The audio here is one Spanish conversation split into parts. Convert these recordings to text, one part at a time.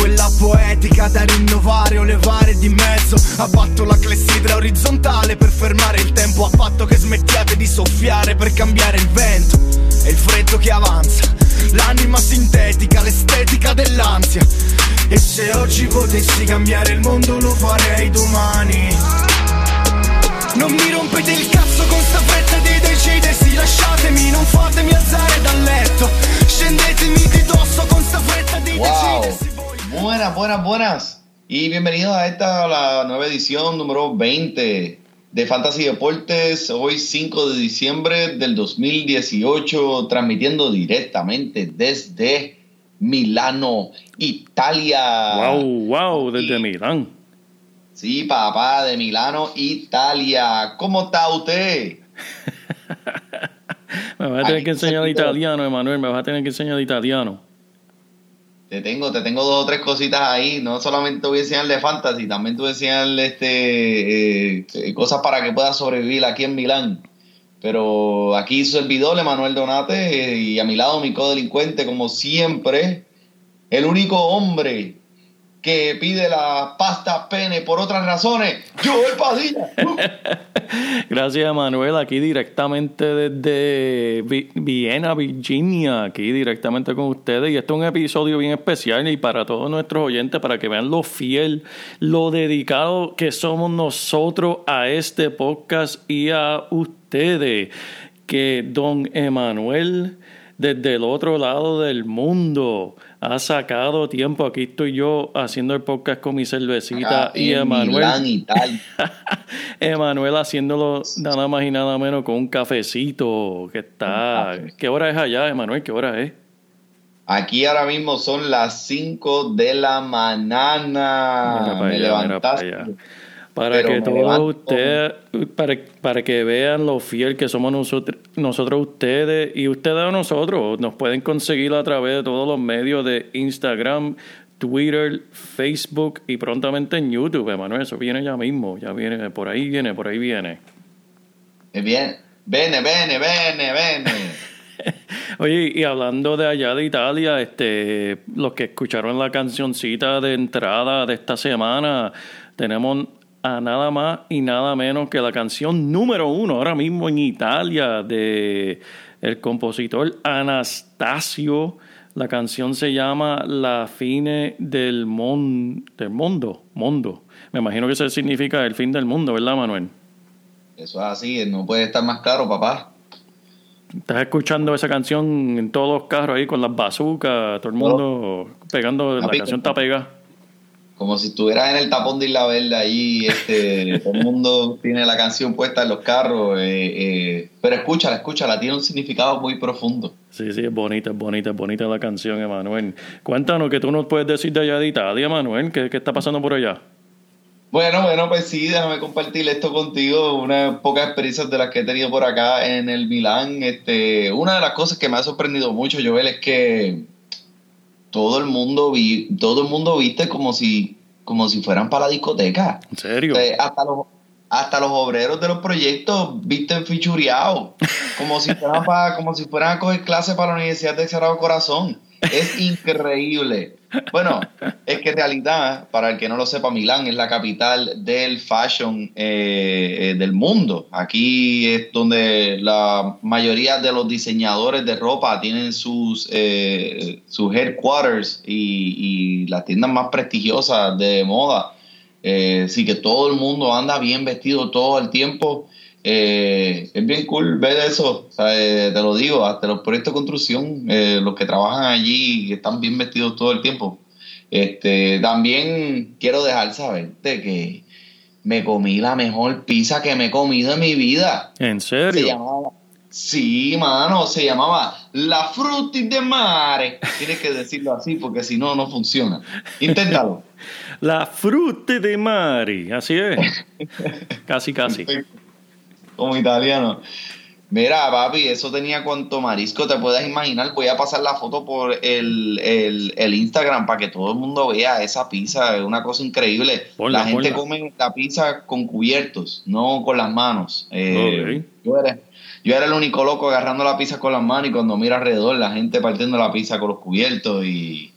Quella poetica da rinnovare o levare di mezzo. Abbatto la clessidra orizzontale per fermare il tempo A patto che smettiate di soffiare per cambiare il vento E il freddo che avanza. L'anima sintetica, l'estetica dell'ansia. E se oggi potessi cambiare il mondo lo farei domani. Non mi rompete il cazzo con sta fretta di decidersi. Lasciatemi, non fatemi alzare dal letto. Scendetemi di dosso con sta fretta di Wow. decidersi Buenas, buenas, buenas. Y bienvenidos a esta, la nueva edición número 20 de Fantasy Deportes. Hoy 5 de diciembre del 2018, transmitiendo directamente desde Milano, Italia. Wow, wow, desde Milán. Sí, papá, de Milano, Italia. ¿Cómo está usted? Me vas a tener Aquí que enseñar italiano, Emanuel, me vas a tener que enseñar italiano. Te tengo, te tengo dos o tres cositas ahí. No solamente te voy a enseñar de fantasy, también te voy a este, eh, eh, cosas para que puedas sobrevivir aquí en Milán. Pero aquí su servidor, Emanuel Donate, eh, y a mi lado mi codelincuente, como siempre, el único hombre que pide la pasta pene por otras razones, Joel Padilla. Gracias, Emanuel, aquí directamente desde Vi- Viena, Virginia, aquí directamente con ustedes. Y este es un episodio bien especial y para todos nuestros oyentes, para que vean lo fiel, lo dedicado que somos nosotros a este podcast y a ustedes. Que don Emanuel, desde el otro lado del mundo, ha sacado tiempo. Aquí estoy yo haciendo el podcast con mi cervecita Acá y Emanuel. Emanuel haciéndolo nada más y nada menos con un cafecito que está... ¿Qué hora es allá, Emanuel? ¿Qué hora es? Aquí ahora mismo son las 5 de la mañana. Mira para Me allá, mira levantaste. para allá. Para Pero que todos ustedes, para, para que vean lo fiel que somos nosotros, nosotros ustedes y ustedes a nosotros, nos pueden conseguir a través de todos los medios de Instagram, Twitter, Facebook y prontamente en YouTube, Emanuel. Eso viene ya mismo, ya viene, por ahí viene, por ahí viene. Eh, Bien, bene, bene, bene, bene. Oye, y hablando de allá de Italia, este, los que escucharon la cancioncita de entrada de esta semana, tenemos a nada más y nada menos que la canción número uno ahora mismo en Italia de el compositor Anastasio. La canción se llama La fine del, mon, del mundo, mundo. Me imagino que eso significa el fin del mundo, ¿verdad, Manuel? Eso es así, no puede estar más claro, papá. Estás escuchando esa canción en todos los carros ahí con las bazucas, todo el mundo pegando, la Papi, canción está pegada. Como si estuvieras en el tapón de Isla Verde allí, este, todo el mundo tiene la canción puesta en los carros. eh, eh, pero escúchala, escúchala, tiene un significado muy profundo. Sí, sí, es bonita, es bonita, es bonita la canción, Emanuel. Cuéntanos, ¿qué tú nos puedes decir de allá de Italia, Emanuel? ¿Qué, qué está pasando por allá? Bueno, bueno, pues sí, déjame compartir esto contigo, unas pocas experiencias de las que he tenido por acá en el Milán. Este, una de las cosas que me ha sorprendido mucho, Joel, es que todo el mundo vi, todo el mundo viste como si, como si fueran para la discoteca. ¿En serio? Hasta los hasta los obreros de los proyectos visten fichureados, como si fueran para, como si fueran a coger clases para la Universidad de Cerrado Corazón. Es increíble. Bueno, es que en realidad, para el que no lo sepa, Milán es la capital del fashion eh, eh, del mundo. Aquí es donde la mayoría de los diseñadores de ropa tienen sus, eh, sus headquarters y, y las tiendas más prestigiosas de moda. Eh, sí que todo el mundo anda bien vestido todo el tiempo. Eh, es bien cool ver eso, o sea, eh, te lo digo, hasta los proyectos de construcción, eh, los que trabajan allí están bien vestidos todo el tiempo. Este, también quiero dejar saber de que me comí la mejor pizza que me he comido en mi vida. ¿En Se serio? llamaba, sí, mano, se llamaba La Frutti de Mare. Tienes que decirlo así porque si no, no funciona. Inténtalo. La fruta de mari, así es. casi, casi. Como italiano. Mira, papi, eso tenía cuanto marisco te puedas imaginar. Voy a pasar la foto por el, el, el Instagram para que todo el mundo vea esa pizza. Es una cosa increíble. Ponla, la gente ponla. come la pizza con cubiertos, no con las manos. Eh, yo, era, yo era el único loco agarrando la pizza con las manos y cuando miro alrededor la gente partiendo la pizza con los cubiertos y,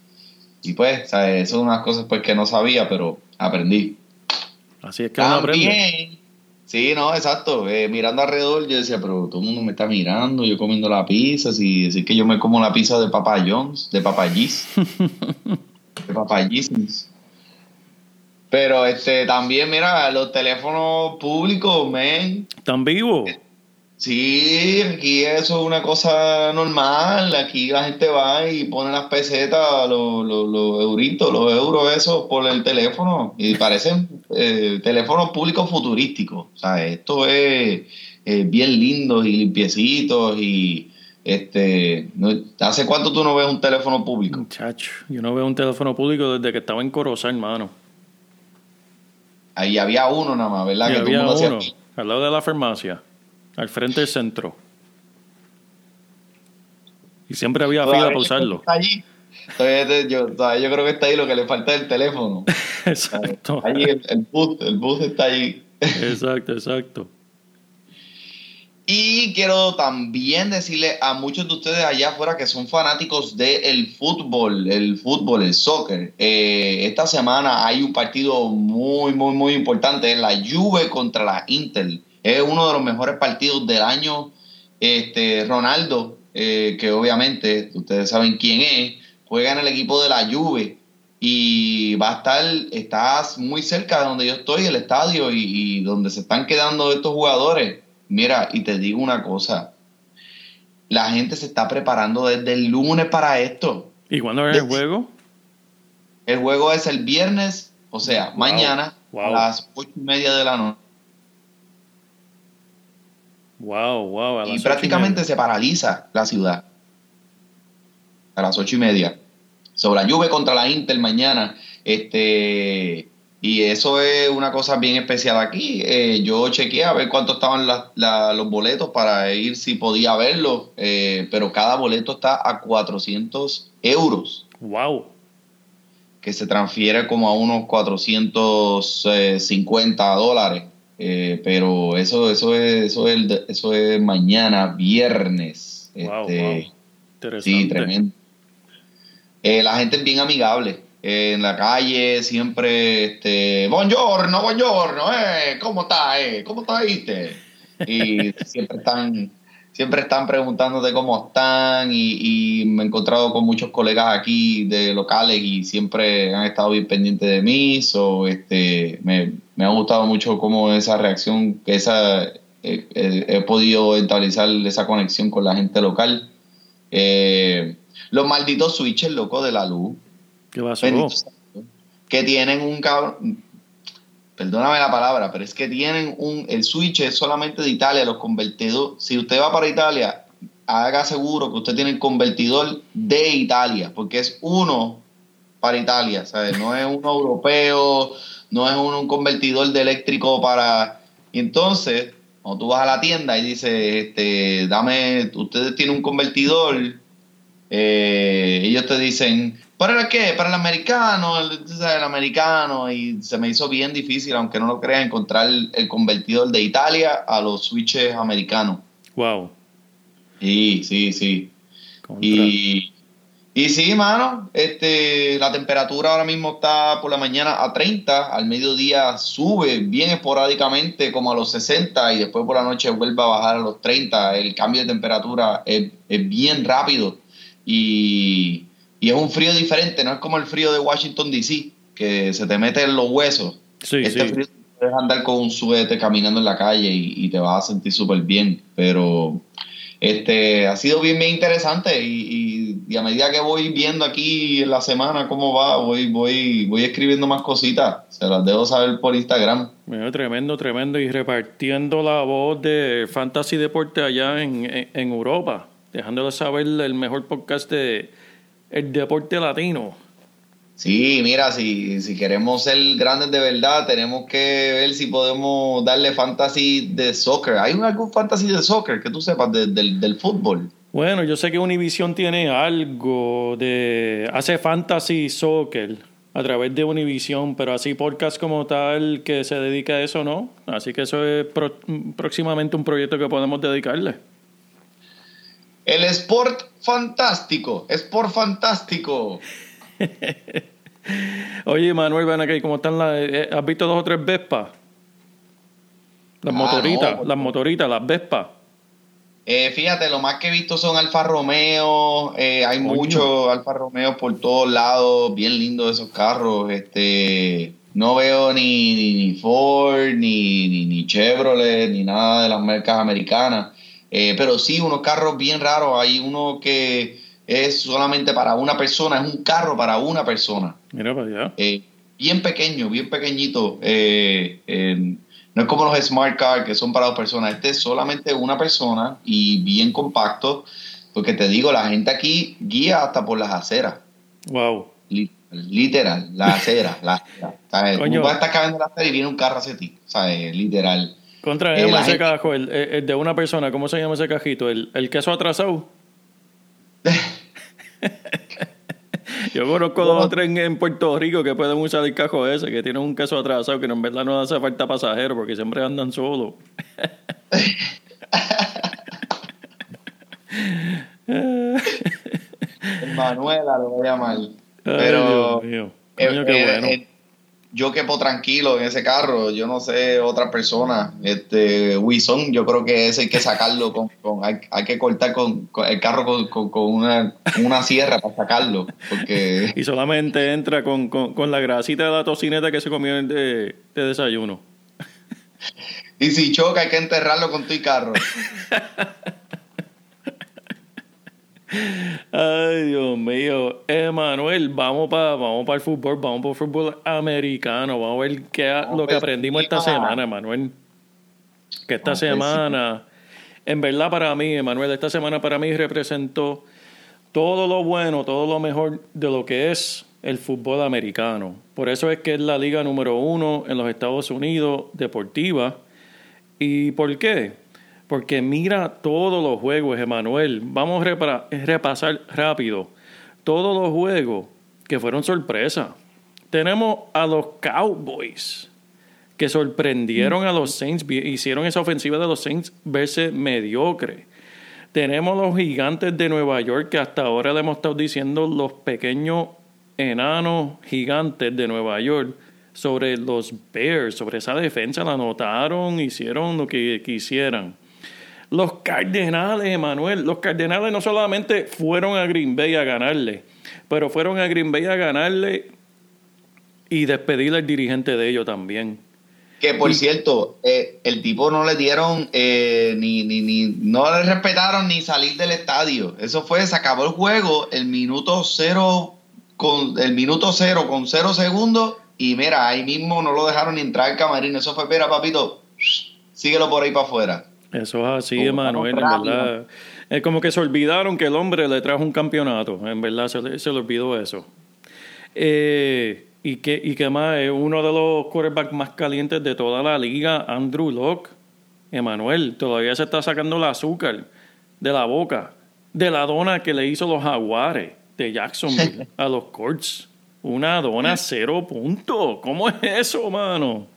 y pues, ¿sabes? Eso son unas cosas pues que no sabía, pero aprendí. Así es que uno aprende. Sí, no, exacto. Eh, mirando alrededor, yo decía, pero todo el mundo me está mirando, yo comiendo la pizza, si decir que yo me como la pizza de Papa John's, de Papa G's, de Papa G's. Pero este también, mira, los teléfonos públicos, men. ¿Están vivos? Sí, aquí eso es una cosa normal. Aquí la gente va y pone las pesetas, los, los, los euritos, los euros esos por el teléfono. Y parecen eh, teléfonos públicos futurísticos. O sea, esto es eh, bien lindos y limpiecitos y este no- ¿hace cuánto tú no ves un teléfono público? Muchacho, yo no veo un teléfono público desde que estaba en Corozal, hermano. Ahí había uno nada más, ¿verdad? Y que había uno al lado de la farmacia, al frente del centro. Y siempre había fila para usarlo. allí. Todavía, yo, todavía yo creo que está ahí lo que le falta es el teléfono. Exacto. Allí el, el bus, el bus está allí. Exacto, exacto. Y quiero también decirle a muchos de ustedes allá afuera que son fanáticos del fútbol, el fútbol, el soccer. eh, esta semana hay un partido muy, muy, muy importante, es la Juve contra la Inter. Es uno de los mejores partidos del año. Este Ronaldo, eh, que obviamente ustedes saben quién es, juega en el equipo de la Juve y va a estar, estás muy cerca de donde yo estoy, el estadio y, y donde se están quedando estos jugadores. Mira, y te digo una cosa, la gente se está preparando desde el lunes para esto. ¿Y cuándo es el juego? El juego es el viernes, o sea, Wow, mañana wow. a las ocho y media de la noche. Wow, wow. a las Y prácticamente se paraliza la ciudad a las ocho y media. Sobre la Juve contra la Inter mañana. Este, y eso es una cosa bien especial aquí. Eh, yo chequeé a ver cuánto estaban la- la- los boletos para ir si podía verlos, eh, pero cada boleto está a 400 euros, Wow. que se transfiere como a unos 450 dólares. Eh, pero eso, eso es, eso es, eso es mañana, viernes. Wow, Este, wow. Interesante. Sí, tremendo. Eh, la gente es bien amigable. Eh, en la calle siempre, este, buongiorno, buongiorno, eh, ¿cómo está, eh? ¿Cómo está, viste? Y siempre están, siempre están preguntándote cómo están y, y me he encontrado con muchos colegas aquí de locales y siempre han estado bien pendientes de mí. So, este, me, me ha gustado mucho cómo esa reacción, que esa, eh, eh, he podido establecer esa conexión con la gente local. Eh, los malditos switches, loco, de la luz. ¿Qué pasó? Que tienen un cabrón. Perdóname la palabra, pero es que tienen un. El switch es solamente de Italia, los convertidores. Si usted va para Italia, haga seguro que usted tiene el convertidor de Italia, porque es uno para Italia. No es uno europeo, no es uno un convertidor de eléctrico para. Y entonces, cuando tú vas a la tienda y dices, este, dame, ustedes tienen un convertidor, eh, ellos te dicen, ¿para el qué? Para el americano, el, americano, y se me hizo bien difícil, aunque no lo creas, encontrar el, el convertidor de Italia a los switches americanos. Wow. Sí, sí, sí. Contra. Y, y sí, mano, este, la temperatura ahora mismo está por la mañana a 30, al mediodía sube bien esporádicamente como a los 60 y después por la noche vuelve a bajar a los 30. El cambio de temperatura es, es bien rápido y, y es un frío diferente, no es como el frío de Washington DC, que se te mete en los huesos. Sí, este sí. frío puedes andar con un suéter caminando en la calle y, y te vas a sentir súper bien, pero este ha sido bien bien interesante y, y- y a medida que voy viendo aquí en la semana cómo va, voy voy voy escribiendo más cositas, se las debo saber por Instagram. Mira, tremendo, tremendo. Y repartiendo la voz de Fantasy Deporte allá en, en, en Europa. Dejándole saber el mejor podcast de el deporte latino. Sí, mira, si, si queremos ser grandes de verdad, tenemos que ver si podemos darle fantasy de soccer. ¿Hay algún fantasy de soccer que tú sepas del fútbol? Bueno, yo sé que Univision tiene algo de... hace fantasy soccer a través de Univision, pero así podcast como tal que se dedica a eso, ¿no? Así que eso es próximamente un proyecto que podemos dedicarle. El Sport Fantástico, Sport Fantástico. Oye, Manuel, ven aquí, ¿cómo están las... Eh, ¿Has visto dos o tres Vespas? Las ah, motoritas, las motoritas, las Vespas. Eh, fíjate, lo más que he visto son Alfa Romeo, eh, hay muchos Alfa Romeo por todos lados, bien lindos esos carros. Este, no veo ni, ni, Ford, ni, ni, Chevrolet, ni nada de las marcas americanas. Pero sí, unos carros bien raros. Hay uno que es solamente para una persona, es un carro para una persona. Mira para allá. Eh, bien pequeño, bien pequeñito. Eh, no es como los smart cars que son para dos personas. Este es solamente una persona y bien compacto. Porque te digo, la gente aquí guía hasta por las aceras. Wow. Literal, la acera. la acera. ¿sabes? Coño. Tú estar cayendo la acera y viene un carro hacia ti. ¿Sabes? Literal. Contra eh, ese cajo, el, el, de una persona, ¿cómo se llama ese cajito? ¿El, el queso atrasado? Yo conozco dos o tres en Puerto Rico que pueden usar el cajo ese, que tienen un queso atrasado, que en verdad no hace falta pasajero porque siempre andan solos. Manuela lo voy a llamar. Pero. Dios mío. qué bueno yo quepo tranquilo en ese carro, yo no sé otra persona, este Wison, yo creo que ese hay que sacarlo con, hay, que cortar con, el carro con, una, una, sierra para sacarlo, porque y solamente entra con, la grasita de la tocineta que se comió de, de desayuno. Y si choca hay que enterrarlo con tu carro. Ay, Dios mío. Emanuel, vamos para vamos el fútbol, vamos para el fútbol americano. Vamos a ver qué lo que aprendimos esta semana, Emanuel. Que esta semana, en verdad para mí, Emanuel, esta semana para mí representó todo lo bueno, todo lo mejor de lo que es el fútbol americano. Por eso es que es la liga número uno en los Estados Unidos deportiva. ¿Y por qué? Porque mira todos los juegos, Emanuel. Vamos a repasar rápido. Todos los juegos que fueron sorpresa. Tenemos a los Cowboys que sorprendieron a los Saints, hicieron esa ofensiva de los Saints verse mediocre. Tenemos los gigantes de Nueva York que hasta ahora le hemos estado diciendo los pequeños enanos gigantes de Nueva York sobre los Bears, sobre esa defensa, la anotaron, hicieron lo que quisieran. Los Cardenales, Emanuel, los Cardenales no solamente fueron a Green Bay a ganarle, pero fueron a Green Bay a ganarle y despedir al dirigente de ellos también. Que por cierto, eh, el tipo no le dieron eh, ni, ni, ni, no le respetaron ni salir del estadio. Eso fue, se acabó el juego, el minuto cero con el minuto cero con cero segundos y mira, ahí mismo no lo dejaron ni entrar al camarín. Eso fue, mira, papito, síguelo por ahí para afuera. Eso es así, Emanuel, en verdad. Es como que se olvidaron que el hombre le trajo un campeonato. En verdad, se, le, olvidó eso. Eh, y que, y que más, es uno de los quarterbacks más calientes de toda la liga, Andrew Locke. Emanuel, todavía se está sacando el azúcar de la boca, de la dona que le hizo los jaguares de Jacksonville a los Colts. Una dona cero puntos. ¿Cómo es eso, mano?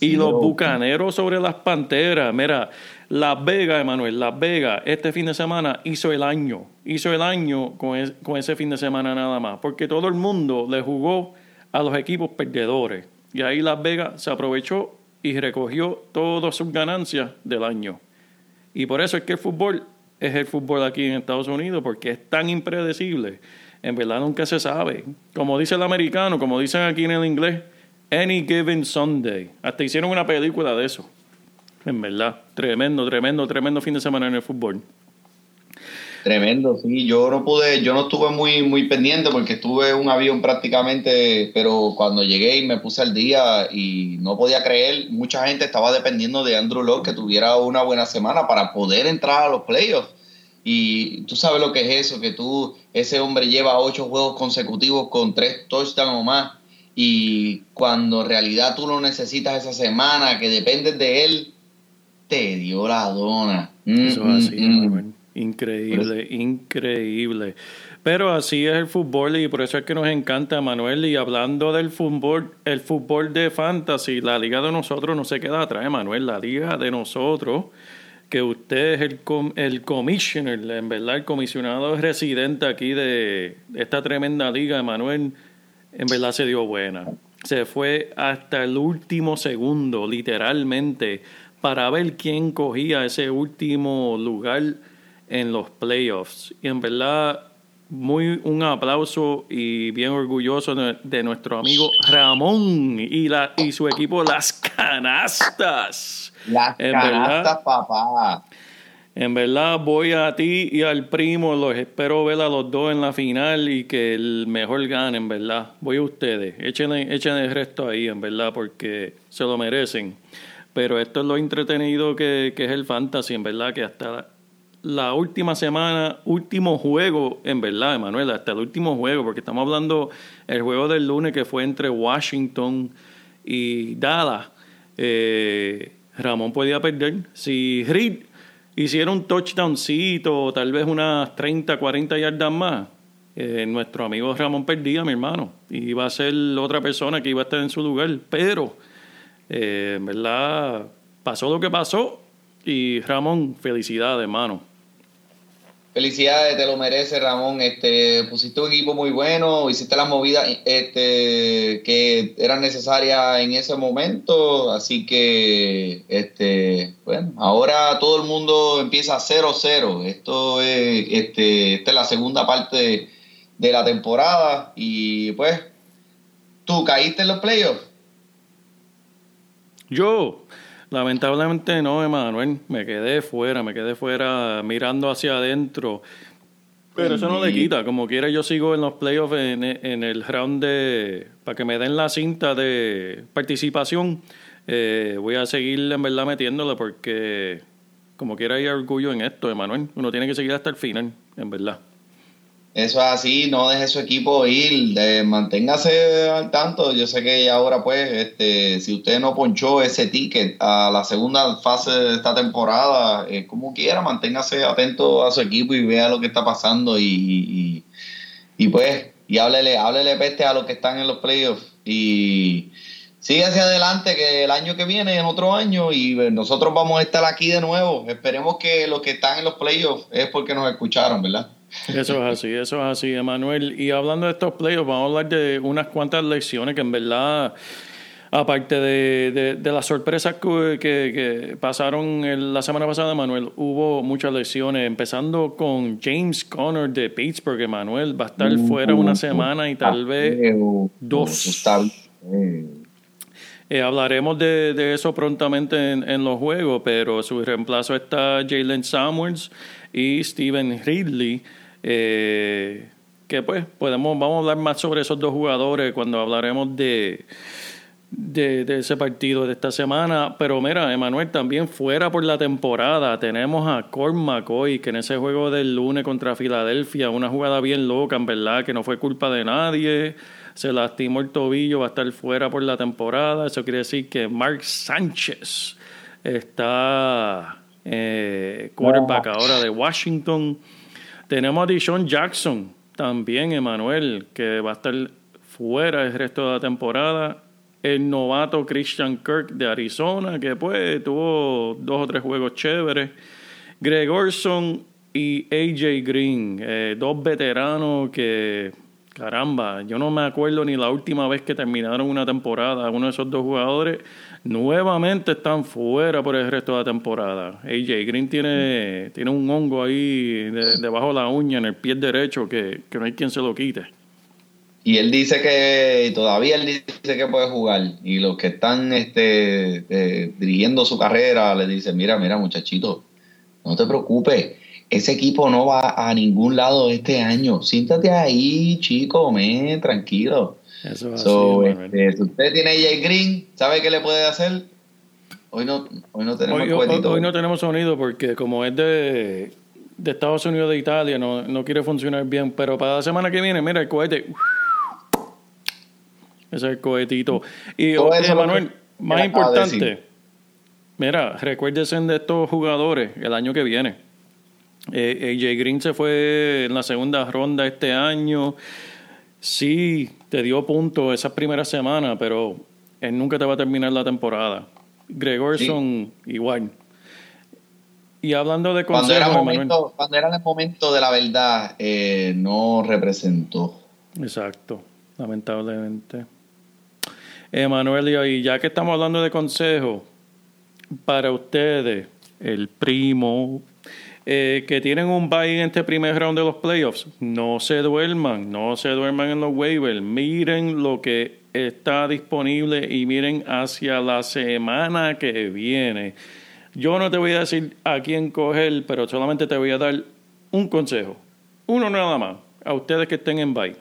Y los bucaneros sobre las panteras. Mira, Las Vegas, Emanuel, Las Vegas, este fin de semana hizo el año. Hizo el año con, con ese fin de semana nada más. Porque todo el mundo le jugó a los equipos perdedores. Y ahí Las Vegas se aprovechó y recogió todas sus ganancias del año. Y por eso es que el fútbol es el fútbol aquí en Estados Unidos, porque es tan impredecible. En verdad nunca se sabe. Como dice el americano, como dicen aquí en el inglés, Any Given Sunday. Hasta hicieron una película de eso. En verdad. Tremendo, tremendo, tremendo fin de semana en el fútbol. Tremendo, sí. Yo no pude, yo no estuve muy, muy pendiente porque estuve en un avión prácticamente, pero cuando llegué y me puse al día y no podía creer, mucha gente estaba dependiendo de Andrew Locke que tuviera una buena semana para poder entrar a los playoffs. Y tú sabes lo que es eso, que tú, ese hombre lleva ocho juegos consecutivos con tres touchdowns o más. Y cuando en realidad tú lo necesitas esa semana, que dependes de él, te dio la dona. Mm, Eso mm, es así, mm. Manuel. Increíble, increíble. Pero así es el fútbol y por eso es que nos encanta, Manuel. Y hablando del fútbol, el fútbol de fantasy, la liga de nosotros no se queda atrás, Manuel. La liga de nosotros, que usted es el, com- el commissioner, en verdad, el comisionado residente aquí de esta tremenda liga, Manuel, en verdad se dio buena. Se fue hasta el último segundo, literalmente, para ver quién cogía ese último lugar en los playoffs. Y en verdad, muy un aplauso y bien orgulloso de, nuestro amigo Ramón y, la, y su equipo Las Canastas. Las En canastas, verdad. papá. En verdad voy a ti y al primo, los espero ver a los dos en la final y que el mejor gane, en verdad. Voy a ustedes, échenle, échenle el resto ahí, en verdad, porque se lo merecen. Pero esto es lo entretenido que, que es el fantasy, en verdad, que hasta la última semana, último juego, en verdad, Emanuel, hasta el último juego, porque estamos hablando el juego del lunes que fue entre Washington y Dallas. Eh, Ramón podía perder. Si Reed hiciera un touchdowncito, tal vez unas 30, 40 yardas más, eh, nuestro amigo Ramón perdía, mi hermano. Y iba a ser otra persona que iba a estar en su lugar. Pero, eh, verdad, pasó lo que pasó. Y Ramón, felicidades, hermano. Felicidades, te lo merece Ramón. Este, pusiste un equipo muy bueno, hiciste las movidas este, que eran necesarias en ese momento, así que este, bueno, ahora todo el mundo empieza 0-0. Esto es, este, esta es la segunda parte de, de la temporada y pues, tú caíste en los playoffs. Yo, lamentablemente no, Emanuel. Me quedé fuera, me quedé fuera mirando hacia adentro. Pero eso no le quita. Como quiera, yo sigo en los playoffs en, en el round de. Para que me den la cinta de participación. Eh, voy a seguir en verdad metiéndole porque, como quiera, hay orgullo en esto, Emanuel. Uno tiene que seguir hasta el final, en verdad. Eso es así, no deje su equipo ir, de- manténgase al tanto. Yo sé que ahora, pues, este, si usted no ponchó ese ticket a la segunda fase de esta temporada, eh, como quiera, manténgase atento a su equipo y vea lo que está pasando y, y, y, pues, y háblele, háblele peste a los que están en los playoffs y sigue hacia adelante que el año que viene es otro año y eh, nosotros vamos a estar aquí de nuevo. Esperemos que los que están en los playoffs es porque nos escucharon, ¿verdad? Eso es así, eso es así, Emanuel. Y hablando de estos playoffs, vamos a hablar de unas cuantas lecciones que en verdad, aparte de, de, de las sorpresas que, que- que pasaron el- la semana pasada, Emanuel, hubo muchas lecciones, empezando con James Conner de Pittsburgh, Emanuel. Va a estar fuera una semana y tal vez dos. Está bien. Eh, hablaremos de, de eso prontamente en, en los juegos, pero su reemplazo está Jalen Samuels y Steven Ridley. Eh, que pues podemos, vamos a hablar más sobre esos dos jugadores cuando hablaremos de, de, de ese partido de esta semana. Pero mira, Emanuel, también fuera por la temporada tenemos a Colt McCoy, que en ese juego del lunes contra Filadelfia, una jugada bien loca, en verdad, que no fue culpa de nadie. Se lastimó el tobillo, va a estar fuera por la temporada. Eso quiere decir que Mark Sánchez está eh, quarterback ahora de Washington. Tenemos a Dishon Jackson también, Emanuel, que va a estar fuera el resto de la temporada. El novato Christian Kirk de Arizona, que pues tuvo dos o tres juegos chéveres. Greg Orson y AJ Green, eh, dos veteranos que, caramba, yo no me acuerdo ni la última vez que terminaron una temporada. Uno de esos dos jugadores nuevamente están fuera por el resto de la temporada. AJ Green tiene, tiene un hongo ahí de- debajo de la uña en el pie derecho que, no hay quien se lo quite. Y él dice que todavía él dice que puede jugar. Y los que están este, eh, dirigiendo su carrera le dicen, mira, mira muchachito, no te preocupes. Ese equipo no va a ningún lado este año. Siéntate ahí, chico, men, tranquilo. Eso es So, así, este, si usted tiene Jay Green, ¿sabe qué le puede hacer? Hoy no, hoy no tenemos Hoy, hoy- no tenemos sonido porque como es de, de Estados Unidos de Italia no, no quiere funcionar bien, pero para la semana que viene, mira el cohete. Ese es el cohetito. Y Todo eso Manuel, más importante, mira, recuérdese de estos jugadores el año que viene. Eh, AJ Green se fue en la segunda ronda este año. Sí, te dio puntos esas primeras semanas, pero él nunca te va a terminar la temporada. Gregorson, igual. Y hablando de Cuando consejos, era, Emanuel. momento, cuando era el momento de la verdad, eh, no representó. Exacto, lamentablemente. Emanuel, y ya que estamos hablando de consejos, para ustedes, el primo, eh, que tienen un bye en este primer round de los playoffs, no se duerman, no se duerman en los waivers, miren lo que está disponible y miren hacia la semana que viene. Yo no te voy a decir a quién coger, pero solamente te voy a dar un consejo, uno nada más, a ustedes que estén en bye.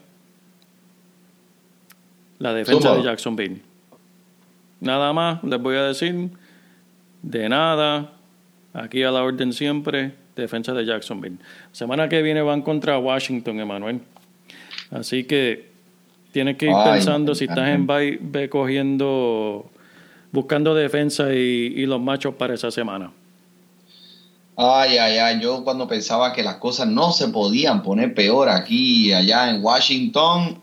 La defensa de Jacksonville. Nada más les voy a decir, de nada, aquí a la orden siempre, defensa de Jacksonville. Semana que viene van contra Washington, Emanuel. Así que tienes que ir Ay, pensando, si estás en bye, ve cogiendo, buscando defensa y, y los machos para esa semana. Ay, ay, ay, yo cuando pensaba que las cosas no se podían poner peor aquí y allá en Washington,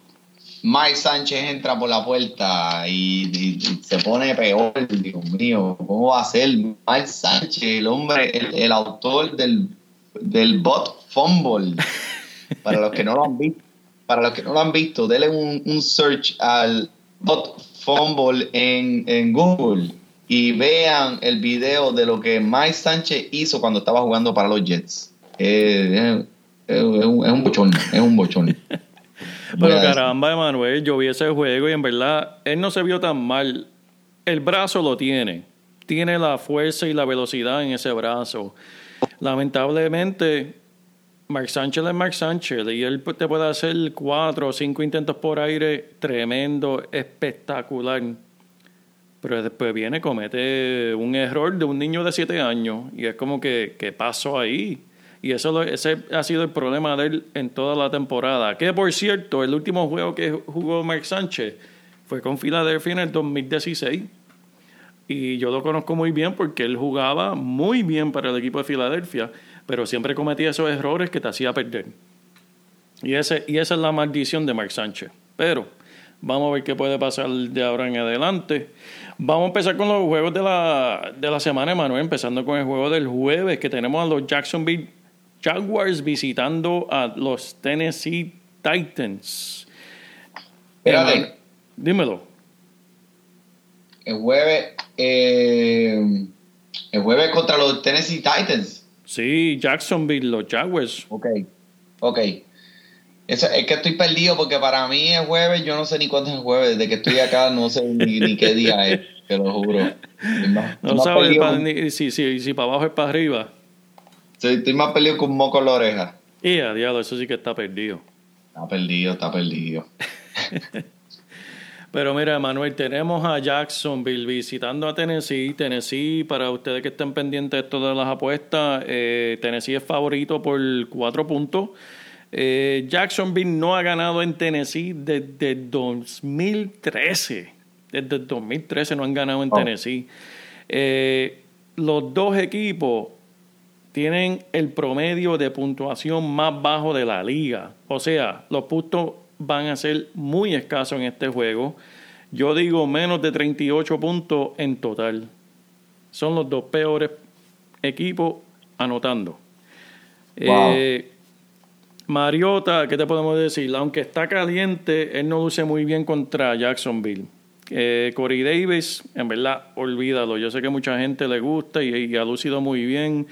Mike Sánchez entra por la puerta y, y- y se pone peor, Dios mío, ¿cómo va a ser Mike Sánchez, el hombre, el, el autor del, del bot fumble? Para los que no lo han visto, para los que no lo han visto, denle un, un search al bot fumble en, en Google y vean el video de lo que Mike Sánchez hizo cuando estaba jugando para los Jets. Eh, es un bochón, es un bochón. Pero a caramba, Emanuel, yo vi ese juego y en verdad él no se vio tan mal. El brazo lo tiene. Tiene la fuerza y la velocidad en ese brazo. Lamentablemente, Mark Sánchez es Mark Sánchez y él te puede hacer cuatro o cinco intentos por aire tremendo, espectacular. Pero después viene, comete un error de un niño de siete años y es como que, ¿qué pasó ahí? Y eso lo- ese ha sido el problema de él en toda la temporada. Que por cierto, el último juego que jugó Mark Sánchez fue con Filadelfia en el 2016. Y yo lo conozco muy bien porque él jugaba muy bien para el equipo de Filadelfia, pero siempre cometía esos errores que te hacía perder. Y, ese, y esa es la maldición de Mark Sánchez. Pero vamos a ver qué puede pasar de ahora en adelante. Vamos a empezar con los juegos de la, de la semana, Emanuel, empezando con el juego del jueves, que tenemos a los Jacksonville Jaguars visitando a los Tennessee Titans. Espérate, dímelo. el jueves, eh, el jueves contra los Tennessee Titans. Sí, Jacksonville, los Jaguars. Ok, ok. Eso, es que estoy perdido porque para mí es jueves, yo no sé ni cuándo es jueves. Desde que estoy acá no sé ni, ni qué día es, te lo juro. No más sabes si, si, si para abajo es para arriba. Estoy, estoy más perdido con un moco en la oreja. Y a diablo, eso sí que está perdido. Está perdido, está perdido. Pero mira, Manuel, tenemos a Jacksonville visitando a Tennessee. Tennessee, para ustedes que estén pendientes de esto de las apuestas, eh, Tennessee es favorito por cuatro puntos. Eh, Jacksonville no ha ganado en Tennessee desde el 2013. Desde el 2013 no han ganado en Oh. Tennessee. Eh, los dos equipos tienen el promedio de puntuación más bajo de la liga. O sea, los puntos van a ser muy escasos en este juego. Yo digo menos de 38 puntos en total. Son los dos peores equipos anotando. Wow. Eh, Mariota, ¿qué te podemos decir? Aunque está caliente, él no luce muy bien contra Jacksonville. Eh, Corey Davis, en verdad, olvídalo. Yo sé que mucha gente le gusta y, y ha lucido muy bien.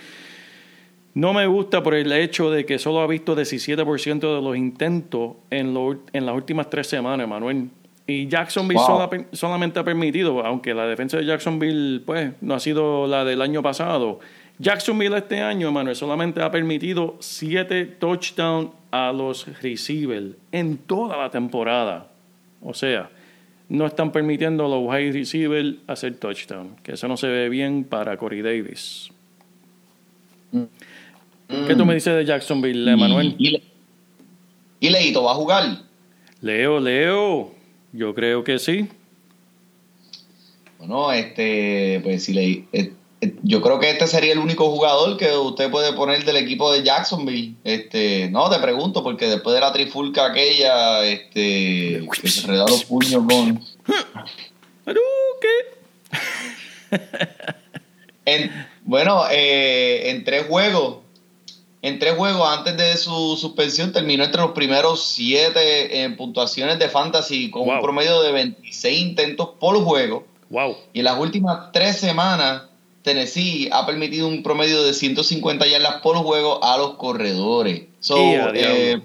No me gusta por el hecho de que solo ha visto 17% de los intentos en, lo- en las últimas tres semanas, Manuel. Y Jacksonville Wow. sola- solamente ha permitido, aunque la defensa de Jacksonville pues, no ha sido la del año pasado, Jacksonville este año, Manuel, solamente ha permitido siete touchdowns a los receivers en toda la temporada. O sea, no están permitiendo a los wide receivers hacer touchdown, que eso no se ve bien para Corey Davis. ¿Qué tú me dices de Jacksonville, Emanuel? Y, y Leito va a jugar. Leo, Leo, yo creo que sí. Bueno, este, pues si le, eh, eh, yo creo que este sería el único jugador que usted puede poner del equipo de Jacksonville. Este, no, te pregunto, porque después de la trifulca aquella, este, que se los puños con. en, bueno, eh, en tres juegos, en tres juegos antes de su suspensión terminó entre los primeros siete en puntuaciones de fantasy con un promedio de 26 intentos por juego. Wow. Y en las últimas tres semanas Tennessee ha permitido un promedio de 150 yardas por juego a los corredores. So, eh,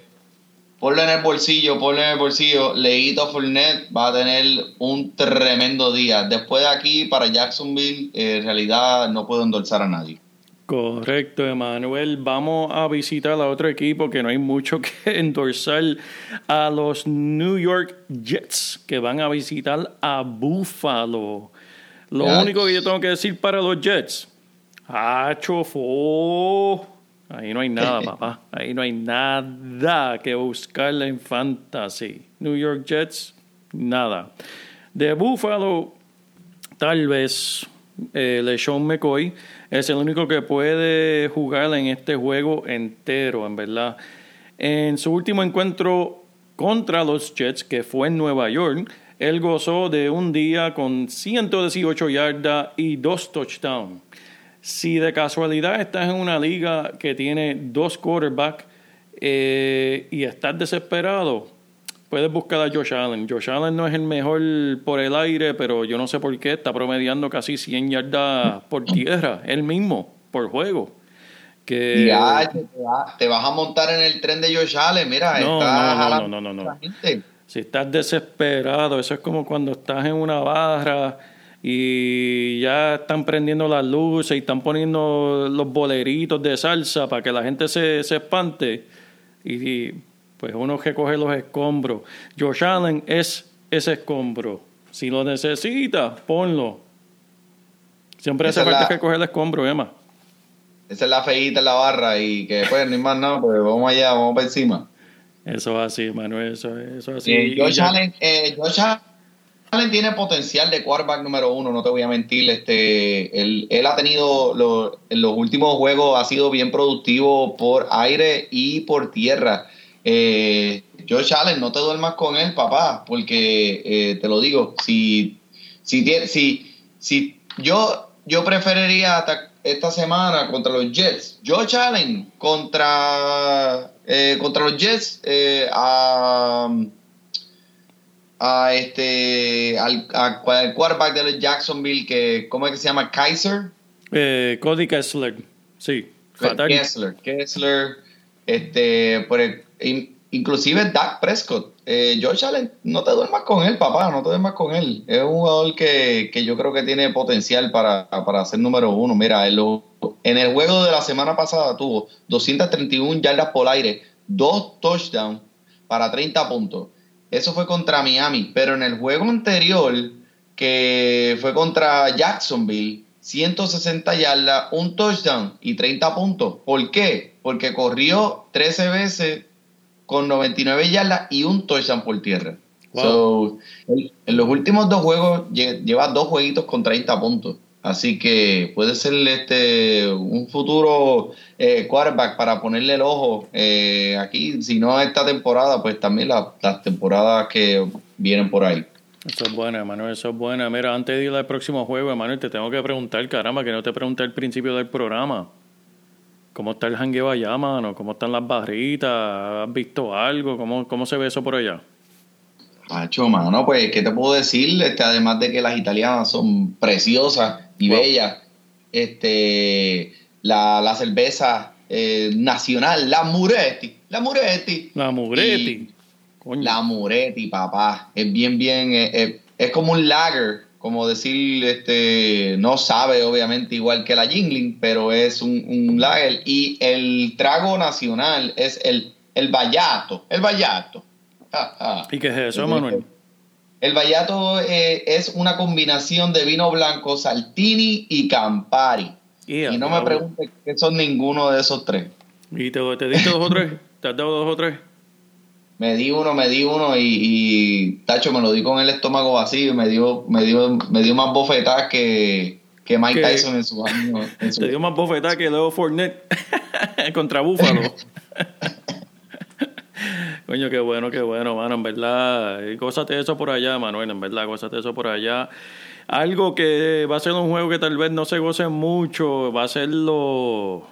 ponlo en el bolsillo, ponlo en el bolsillo. Leito Fournette va a tener un tremendo día. Después de aquí, para Jacksonville, eh, en realidad no puedo endulzar a nadie. Correcto, Emanuel. Vamos a visitar a otro equipo que no hay mucho que endorsar a los New York Jets, que van a visitar a Buffalo. Lo único que yo tengo que decir para los Jets, achofo. Ahí no hay nada, papá. Ahí no hay nada que buscarle en fantasy. New York Jets, nada. De Buffalo, tal vez eh, LeSean McCoy es el único que puede jugar en este juego entero, en verdad. En su último encuentro contra los Jets, que fue en Nueva York, él gozó de un día con 118 yardas y dos touchdowns. Si de casualidad estás en una liga que tiene dos quarterbacks eh, y estás desesperado, puedes buscar a Josh Allen. Josh Allen no es el mejor por el aire, pero yo no sé por qué está promediando casi 100 yardas por tierra, él mismo, por juego. Que... Ya, te, vas a montar en el tren de Josh Allen, mira, no, no, no, no, no, no. Si estás desesperado, eso es como cuando estás en una barra y ya están prendiendo las luces y están poniendo los boleritos de salsa para que la gente se, se espante. Y, pues uno que coge los escombros. Josh Allen es ese escombro. Si lo necesitas, ponlo. Siempre hace falta que coger el escombro, Emma. Esa es la feita en la barra y que después ni más nada, pues vamos allá, vamos para encima. Eso es así, Manuel, eso, eso es así. Eh, Josh, Allen, eh, Allen, tiene potencial de quarterback número uno, no te voy a mentir. Este, él, él ha tenido, en los últimos juegos, ha sido bien productivo por aire y por tierra. Eh, Josh Allen, no te duermas con él, papá, porque eh, te lo digo, si, si, si, si yo, yo preferiría esta semana contra los Jets, Josh Allen contra eh, contra los Jets eh, a, a, este al, quarterback de los Jacksonville que cómo es que se llama Kaiser. Eh, Cody Kessler sí. Kessler Kessler este por inclusive Dak Prescott eh, George Allen no te duermas con él papá no te duermas con él es un jugador que, que yo creo que tiene potencial para, para ser número uno mira él lo en el juego de la semana pasada tuvo 231 yardas por aire, dos touchdowns para 30 puntos. Eso fue contra Miami, pero en el juego anterior, que fue contra Jacksonville, 160 yardas, un touchdown y 30 puntos. ¿Por qué? Porque corrió 13 veces con 99 yardas y un touchdown por tierra. en los últimos dos juegos lleva dos jueguitos con 30 puntos. Así que puede ser este un futuro eh, quarterback para ponerle el ojo eh, aquí, si no esta temporada, pues también las temporadas que vienen por ahí. Eso es bueno, Emanuel, eso es bueno. Mira, antes de ir al próximo juego, Emanuel, te tengo que preguntar, caramba, que no te pregunté al principio del programa. ¿Cómo está el jangueo allá, mano? ¿Cómo están las barritas? ¿Has visto algo? ¿Cómo, cómo se ve eso por allá? Macho, mano, pues, ¿qué te puedo decir? Este, además de que las italianas son preciosas y bellas, este, la, la cerveza eh, nacional, la Muretti, la Muretti. La Muretti. La Muretti, papá. Es bien, bien, eh, eh, es como un lager, como decir, este, no sabe obviamente igual que la Jingling, pero es un, un lager. Y el trago nacional es el, el Vallato, el Vallato. ¿Y qué es eso, Manuel? El Vallato eh, es una combinación de vino blanco, Saltini y Campari. y no me preguntes qué son ninguno de esos tres. ¿Y te, te diste dos o tres? ¿Te has dado dos o tres? Me di uno, me di uno y, y Tacho me lo di con el estómago vacío y me dio, me dio, me dio más bofetadas que, que Mike ¿Qué? Tyson en su año. en su- Te dio más bofetada que Leo Fournette contra Búfalo. Coño, qué bueno, qué bueno, mano, en verdad. Gózate eso por allá, Manuel, en verdad, gózate eso por allá. Algo que va a ser un juego que tal vez no se goce mucho, va a ser lo...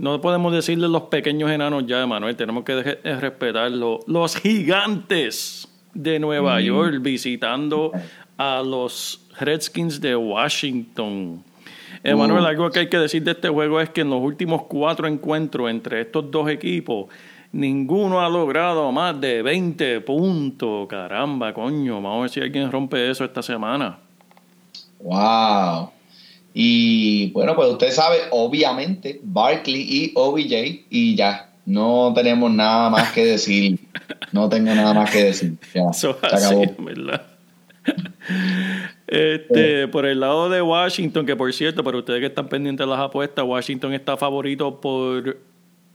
No podemos decirle los pequeños enanos ya, Manuel, tenemos que eh, respetarlo. Los gigantes de Nueva York visitando a los Redskins de Washington. Emanuel, algo que hay que decir de este juego es que en los últimos cuatro encuentros entre estos dos equipos, ninguno ha logrado más de 20 puntos. Caramba, coño, vamos a ver si alguien rompe eso esta semana. Wow. Y bueno, pues usted sabe, obviamente, Barkley y OBJ y ya. No tenemos nada más que decir. No tengo nada más que decir. Ya, se así, acabó. verdad. Este, por el lado de Washington, que por cierto, para ustedes que están pendientes de las apuestas, Washington está favorito por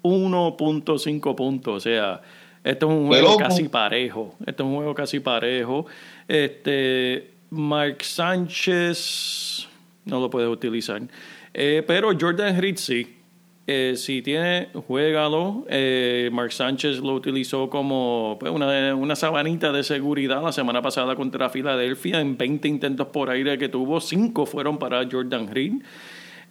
1.5 puntos. O sea, esto es un ¡Qué juego casi parejo. Esto es un juego casi parejo. Este, Mark Sánchez no lo puedes utilizar. Eh, pero Jordan sí. Eh, si tiene, juégalo. Eh, Mark Sánchez lo utilizó como pues, una, una sabanita de seguridad la semana pasada contra Filadelfia. En 20 intentos por aire que tuvo, 5 fueron para Jordan Reed.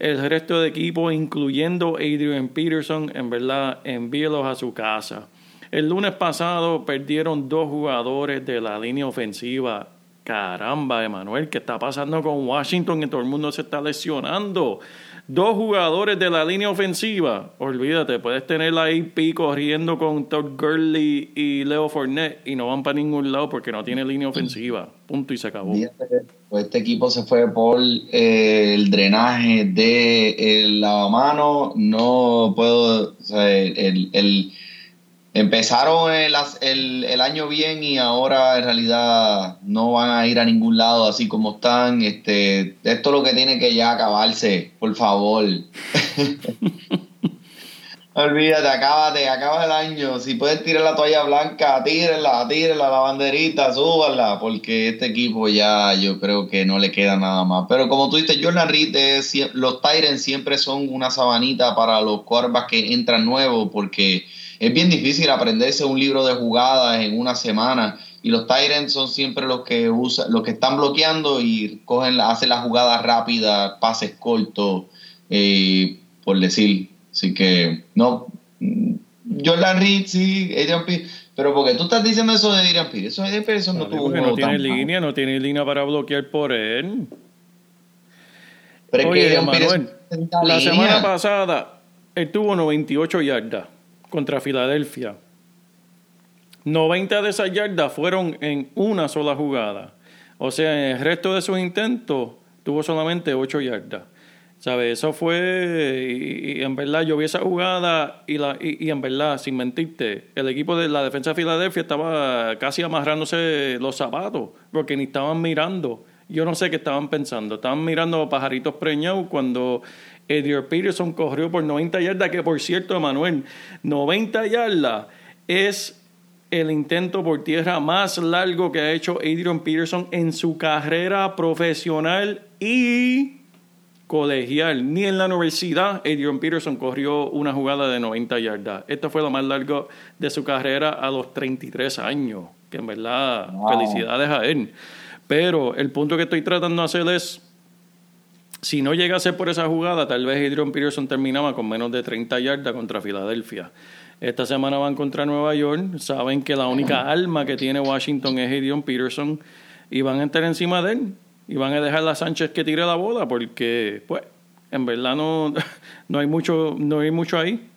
El resto de equipo, incluyendo Adrian Peterson, en verdad, envíelos a su casa. El lunes pasado perdieron dos jugadores de la línea ofensiva. Caramba, Emanuel, ¿qué está pasando con Washington? Que todo el mundo se está lesionando. Dos jugadores de la línea ofensiva. Olvídate, puedes tener ahí Pi corriendo con Todd Gurley y Leo Fournette y no van para ningún lado porque no tiene línea ofensiva. Punto y se acabó. Pues, este equipo se fue por eh, el drenaje de el lavamano. No puedo. o sea, el, el- empezaron el, el, el año bien y ahora en realidad no van a ir a ningún lado así como están. Este, esto es lo que tiene que ya acabarse, por favor. Olvídate, acábate, acaba el año. Si puedes tirar la toalla blanca, tírenla, tírenla, la banderita, súbanla, porque este equipo ya yo creo que no le queda nada más. Pero como tú dices, Jordan Reed, es los Tyrants siempre son una sabanita para los quarterbacks que entran nuevos, porque es bien difícil aprenderse un libro de jugadas en una semana. Y los Tyrants son siempre los que usan, los que están bloqueando y cogen, la- hacen las jugadas rápidas, pases cortos, eh, por decir. Así que, no. mm, Jordan Reed, sí, Adrian Peterson. Pero porque tú estás diciendo eso de Adrian Peterson, Adrian Peterson no No, tuvo un que no juego tiene tan línea, no tiene línea para bloquear por él. Pero es que Oye, Adrian Manuel, la línea. semana pasada él tuvo 98 yardas contra Filadelfia. 90 de esas yardas fueron en una sola jugada. O sea, en el resto de sus intentos tuvo solamente 8 yardas. ¿Sabes? Eso fue. Y, en verdad, yo vi esa jugada y, la, y, y en verdad, sin mentirte, el equipo de la defensa de Filadelfia estaba casi amarrándose los zapatos porque ni estaban mirando. Yo no sé qué estaban pensando. Estaban mirando pajaritos preñados cuando Adrian Peterson corrió por 90 yardas, que por cierto, Manuel, 90 yardas es el intento por tierra más largo que ha hecho Adrian Peterson en su carrera profesional y colegial. Ni en la universidad Adrian Peterson corrió una jugada de 90 yardas. Esto fue lo más largo de su carrera a los 33 años. Que en verdad, Wow. felicidades a él. Pero el punto que estoy tratando de hacer es, si no llega a ser por esa jugada, tal vez Adrian Peterson terminaba con menos de 30 yardas contra Filadelfia. Esta semana van contra Nueva York. Saben que la única alma que tiene Washington es Adrian Peterson. Y van a entrar encima de él. Y van a dejar a Sánchez que tire la bola. Porque, pues, en verdad no, no, hay, mucho, no hay mucho ahí.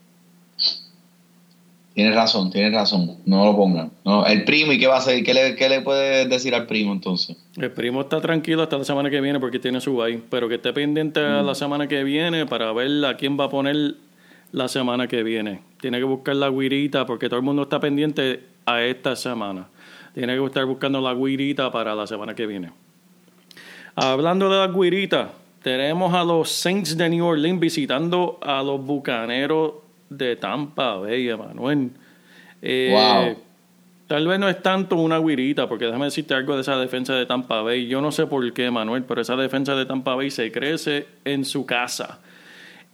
Tienes razón, tienes razón. No lo pongan. No, el primo, ¿y qué va a hacer? ¿Qué le, qué le puedes decir al primo entonces? El primo está tranquilo hasta la semana que viene porque tiene su bye. Pero que esté pendiente a la semana que viene para ver a quién va a poner la semana que viene. Tiene que buscar la guirita porque todo el mundo está pendiente a esta semana. Tiene que estar buscando la guirita para la semana que viene. Hablando de la guirita, tenemos a los Saints de New Orleans visitando a los Bucaneros de Tampa Bay, Emanuel. Eh, Tal vez no es tanto una guirita, porque déjame decirte algo de esa defensa de Tampa Bay. Yo no sé por qué, Manuel, pero esa defensa de Tampa Bay se crece en su casa.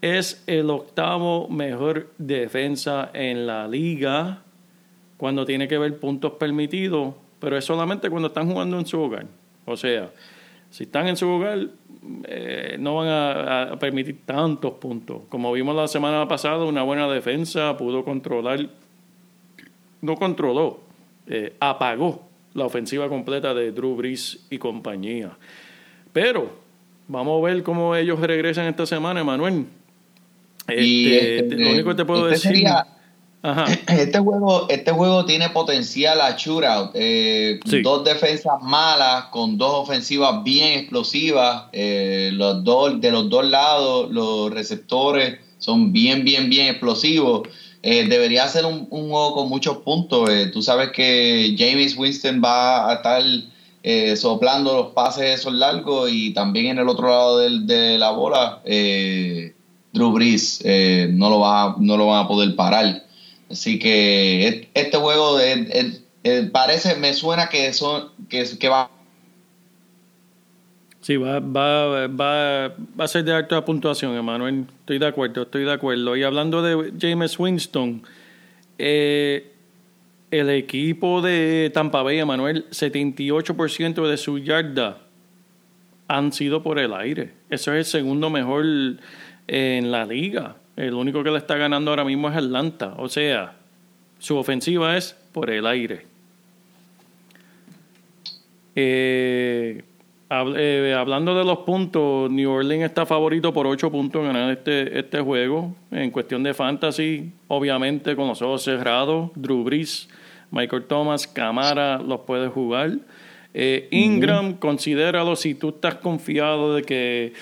Es el octavo mejor defensa en la liga cuando tiene que ver puntos permitidos, pero es solamente cuando están jugando en su hogar. O sea, si están en su hogar, eh, no van a, permitir tantos puntos. Como vimos la semana pasada, una buena defensa pudo controlar, no controló, eh, apagó la ofensiva completa de Drew Brees y compañía. Pero vamos a ver cómo ellos regresan esta semana, Emanuel. Este, este, lo único que te puedo este Este juego, este juego tiene potencial a shootout. Eh, Dos defensas malas con dos ofensivas bien explosivas. Eh, los dos, de los dos lados, los receptores son bien, bien, bien explosivos. Eh, debería ser un, juego con muchos puntos. Tú sabes que James Winston va a estar eh, soplando los pases esos largos y también en el otro lado de la bola, Drew Brees no, lo va, no lo van a poder parar. Así que este juego parece, me suena que, son, que, va Sí, va, va, va, va a ser de alta puntuación, Emanuel. Estoy de acuerdo, estoy de acuerdo. Y hablando de James Winston, eh, el equipo de Tampa Bay, Emanuel, 78% de su yarda han sido por el aire. Eso es el segundo mejor en la liga. El único que le está ganando ahora mismo es Atlanta. O sea, su ofensiva es por el aire. Eh, eh, hablando de los puntos, New Orleans está favorito por 8 puntos en ganar este, este juego. En cuestión de fantasy, obviamente con los ojos cerrados, Drew Brees, Michael Thomas, Camara los puede jugar. Eh, Ingram, considéralo si tú estás confiado de que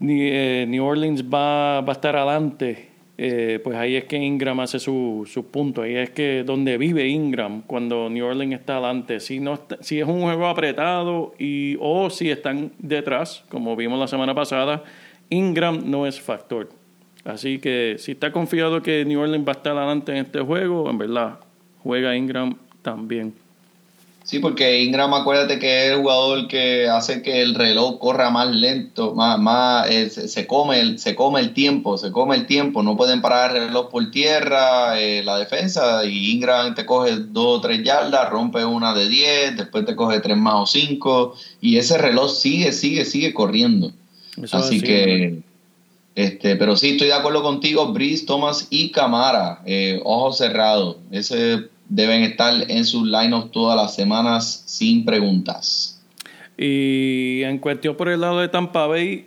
New Orleans va, va a estar adelante eh, pues ahí es que Ingram hace su, su punto, ahí es que donde vive Ingram cuando New Orleans está adelante. Si, no si es un juego apretado y, o si están detrás, como vimos la semana pasada, Ingram no es factor. Así que si está confiado que New Orleans va a estar adelante en este juego, en verdad, juega Ingram también. Sí, porque Ingram, acuérdate que es el jugador que hace que el reloj corra más lento, más, más eh, se, come el, se come el tiempo, se come el tiempo, no pueden parar el reloj por tierra, eh, la defensa, y Ingram te coge dos o tres yardas, rompe una de diez, después te coge tres más o cinco, y ese reloj sigue, sigue, sigue corriendo. Así que, este, pero sí, estoy de acuerdo contigo, Brice, Thomas y Camara, eh, ojos cerrados, ese deben estar en sus lineups todas las semanas sin preguntas. Y en cuestión por el lado de Tampa Bay,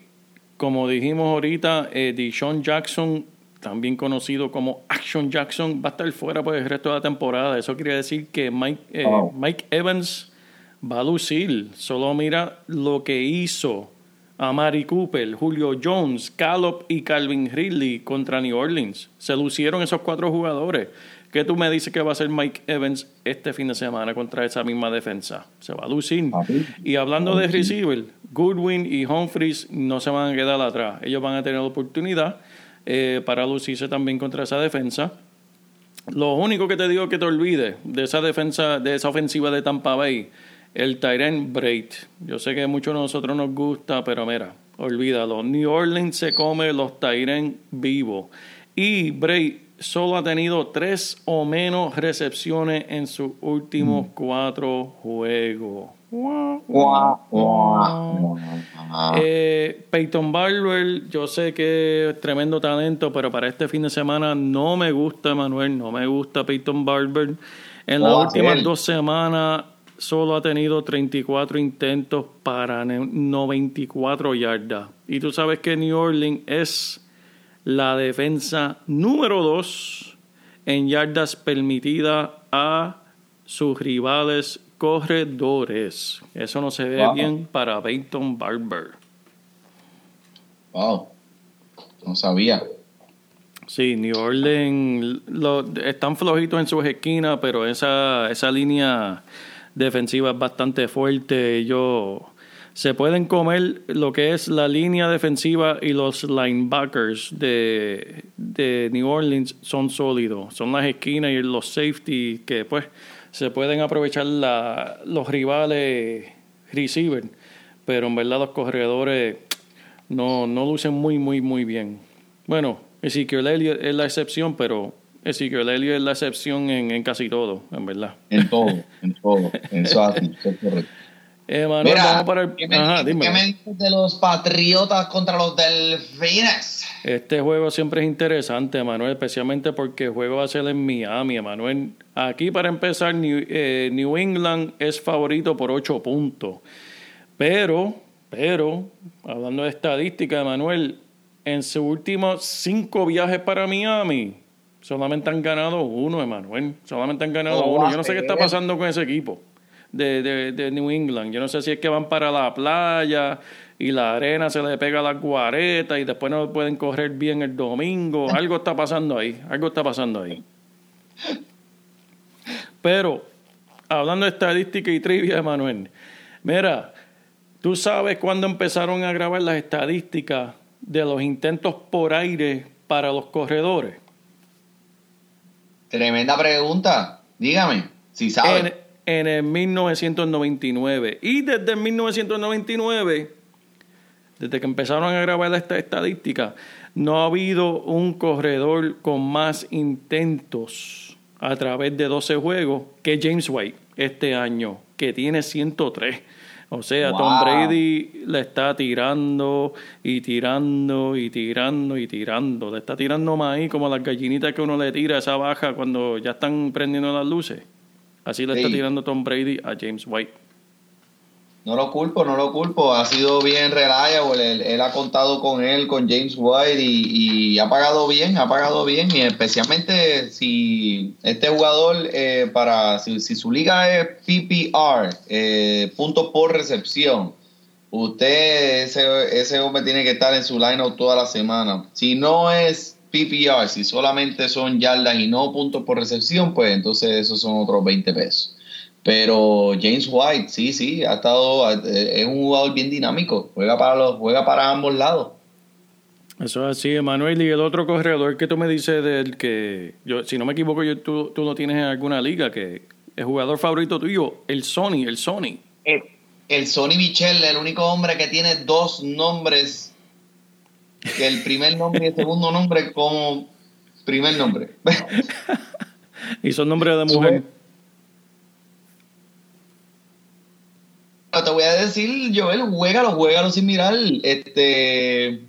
como dijimos ahorita, eh, Deshaun Jackson, también conocido como Action Jackson, va a estar fuera por el resto de la temporada. Eso quiere decir que Mike, eh, Mike Evans va a lucir. Solo mira lo que hizo a Mari Cooper, Julio Jones, Callop y Calvin Ridley contra New Orleans. Se lucieron esos cuatro jugadores. ¿Qué tú me dices que va a hacer Mike Evans este fin de semana contra esa misma defensa? Se va a lucir. Y hablando de receiver, Goodwin y Humphries no se van a quedar atrás. Ellos van a tener la oportunidad eh, para lucirse también contra esa defensa. Lo único que te digo que te olvides de esa defensa, de esa ofensiva de Tampa Bay, el Tyrant Braid. Yo sé que muchos de nosotros nos gusta, pero mira, olvídalo. New Orleans se come los Tyrant vivos. Y Braid solo ha tenido tres o menos recepciones en sus últimos mm. cuatro juegos. Eh, Peyton Barber, yo sé que es tremendo talento, pero para este fin de semana no me gusta, Manuel, no me gusta Peyton Barber. En las últimas dos semanas solo ha tenido 34 intentos para 94 yardas. Y tú sabes que New Orleans es la defensa número 2 en yardas permitidas a sus rivales corredores. Eso no se ve bien para Peyton Barber. Wow, no sabía. Sí, New Orleans están flojitos en sus esquinas, pero esa, esa línea defensiva es bastante fuerte. Ellos se pueden comer lo que es la línea defensiva y los linebackers de, de New Orleans son sólidos. Son las esquinas y los safety que pues se pueden aprovechar la, los rivales receivers. Pero en verdad los corredores no, no lucen muy, muy, muy bien. Bueno, Ezekiel Elliott es la excepción, pero Ezekiel Elliott es la excepción en, en casi todo, en verdad. En todo, en todo. Eso es correcto. Eh, Mira, ¿qué, me, dices de los Patriotas contra los Delfines? Este juego siempre es interesante, Manuel, especialmente porque el juego va a ser en Miami, Manuel. Aquí, para empezar, New, eh, New England es favorito por 8 puntos. Pero, pero, hablando de estadística, Manuel, en sus últimos 5 viajes para Miami, solamente han ganado uno, Manuel. Solamente han ganado uno. Yo no sé qué está pasando con ese equipo de, de, New England. Yo no sé si es que van para la playa y la arena se le pega a la guareta y después no pueden correr bien el domingo. Algo está pasando ahí, algo está pasando ahí. Pero, hablando de estadística y trivia, Manuel, mira, ¿tú sabes cuándo empezaron a grabar las estadísticas de los intentos por aire para los corredores? Tremenda pregunta. Dígame, si sabes en el 1999. Y desde 1999, desde que empezaron a grabar esta estadística, no ha habido un corredor con más intentos a través de 12 juegos que James White este año, que tiene 103. O sea, Tom Brady le está tirando y tirando y tirando y tirando. Le está tirando más ahí como las gallinitas que uno le tira a esa baja cuando ya están prendiendo las luces. Así le está tirando Tom Brady a James White. No lo culpo, no lo culpo. Ha sido bien reliable. Él, ha contado con él, con James White, y, ha pagado bien, ha pagado bien. Y especialmente si este jugador, eh, para si, su liga es PPR, eh, puntos por recepción, usted, ese, ese hombre tiene que estar en su lineup toda la semana. Si no es PPR, si solamente son yardas y no puntos por recepción, pues entonces esos son otros 20 pesos. Pero James White, sí, sí, ha estado, es un jugador bien dinámico, juega para los, juega para ambos lados. Eso es así, Emanuel. Y el otro corredor que tú me dices del que, yo, si no me equivoco, yo, tú, tú lo tienes en alguna liga, que el jugador favorito tuyo, el Sony, el Sony. El, el Sony Michel, el único hombre que tiene dos nombres que el primer nombre y el segundo nombre como primer nombre. y son nombres de mujer. Te voy a decir, Joel, juégalo, juégalo sin mirar. Este,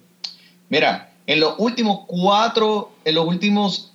mira, en los últimos cuatro, en los últimos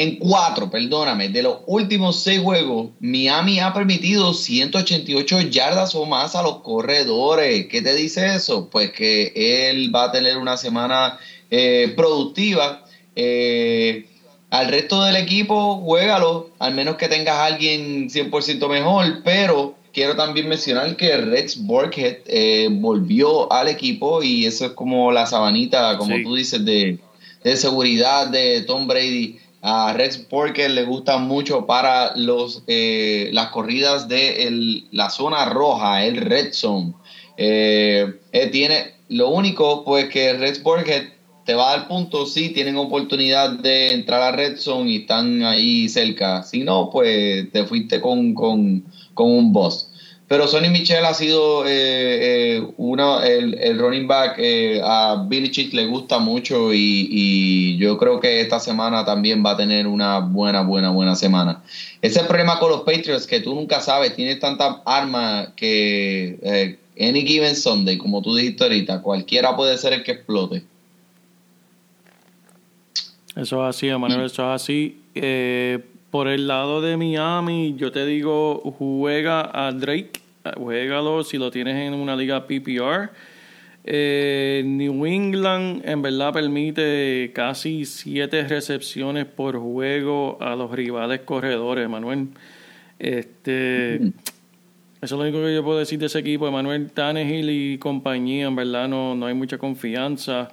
en cuatro, perdóname, de los últimos seis juegos, Miami ha permitido 188 yardas o más a los corredores. ¿Qué te dice eso? Pues que él va a tener una semana eh, productiva. Eh, al resto del equipo, juégalo, al menos que tengas a alguien 100% mejor, pero quiero también mencionar que Rex Burkhead eh, volvió al equipo y eso es como la sabanita, como tú dices, de, de seguridad de Tom Brady a Rex porque le gusta mucho para los eh, las corridas de la zona roja, el red zone. Eh, tiene lo único pues que Rex Burkhead te va a dar puntos si tienen oportunidad de entrar a red zone y están ahí cerca. Si no, pues te fuiste con, con, con un boss. Pero Sonny Michel ha sido eh, eh uno, el, el, running back eh, a Billy le gusta mucho y, yo creo que esta semana también va a tener una buena, buena, buena semana. Ese problema con los Patriots que tú nunca sabes, tienes tantas armas que eh, any given Sunday, como tú dijiste ahorita, cualquiera puede ser el que explote. Eso es así, Emanuel, eso es así. Eh, por el lado de Miami, yo te digo, juega a Drake, juégalo si lo tienes en una liga PPR. Eh, New England en verdad permite casi siete recepciones por juego a los rivales corredores, Manuel. Este, Eso es lo único que yo puedo decir de ese equipo, Manuel Tannehill y compañía, en verdad no, no hay mucha confianza.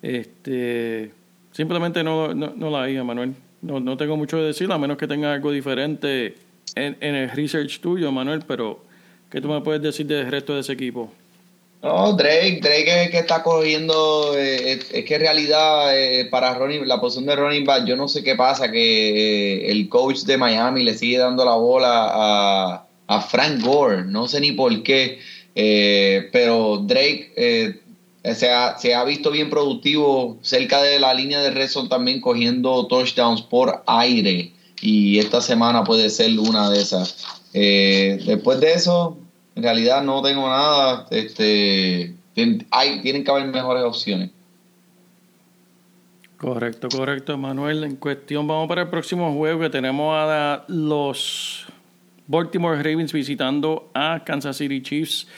Este, simplemente no, no, no la hay, Manuel. No, no tengo mucho que decir, a menos que tenga algo diferente en, el research tuyo, Manuel, pero ¿qué tú me puedes decir del resto de ese equipo? No, Drake, Drake es que está cogiendo, eh, es, que en realidad eh, para Ronnie, la posición de Ronnie Back, yo no sé qué pasa, que el coach de Miami le sigue dando la bola a, a Frank Gore, no sé ni por qué, pero Drake se ha, se, ha, visto bien productivo cerca de la línea de red también cogiendo touchdowns por aire y esta semana puede ser una de esas. después de eso, en realidad no tengo nada. Este, hay, tienen que haber mejores opciones. Correcto, correcto, Manuel. En cuestión, vamos para el próximo juego que tenemos a los Baltimore Ravens visitando a Kansas City Chiefs.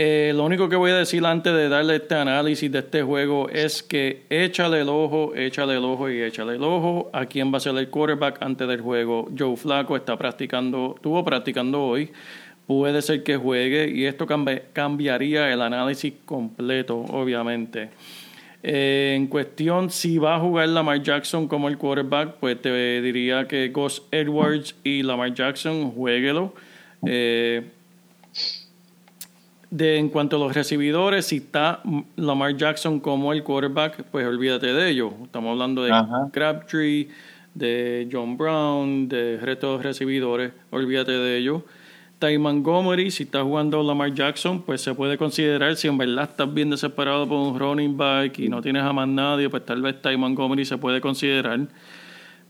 Eh, lo único que voy a decir antes de darle este análisis de este juego es que échale el ojo, échale el ojo y échale el ojo a quién va a ser el quarterback antes del juego. Joe Flaco está practicando, estuvo practicando hoy puede ser que juegue y esto cambiaría el análisis completo, obviamente. Eh, en cuestión, si va a jugar Lamar Jackson como el quarterback, pues te diría que Gus Edwards y Lamar Jackson, jueguelo. Eh, de, en cuanto a los recibidores, si está Lamar Jackson como el quarterback, pues olvídate de ello. Estamos hablando de Crabtree, de John Brown, de resto de los recibidores, olvídate de ello. Ty Montgomery, si está jugando Lamar Jackson, pues se puede considerar, si en verdad estás bien desesperado por un running back y no tienes a más nadie, pues tal vez Ty Montgomery se puede considerar.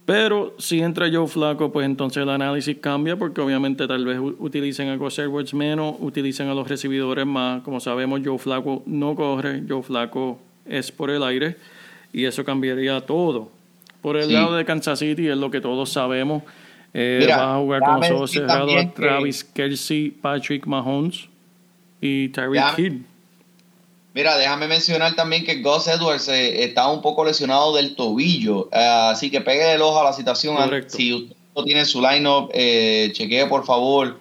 Pero si entra Joe Flaco, pues entonces el análisis cambia porque obviamente tal vez utilicen a Edwards menos, utilicen a los recibidores más. Como sabemos, Joe Flaco no corre, Joe Flaco es por el aire y eso cambiaría todo. Por el lado de Kansas City es lo que todos sabemos. Eh, va a jugar con nosotros cerrado a Travis Kelsey, Patrick Mahomes y Tyreek Hill. Mira, déjame mencionar también que Gus Edwards eh, está un poco lesionado del tobillo, eh, así que pegue el ojo a la situación. Si usted no tiene su line-up, chequee por favor,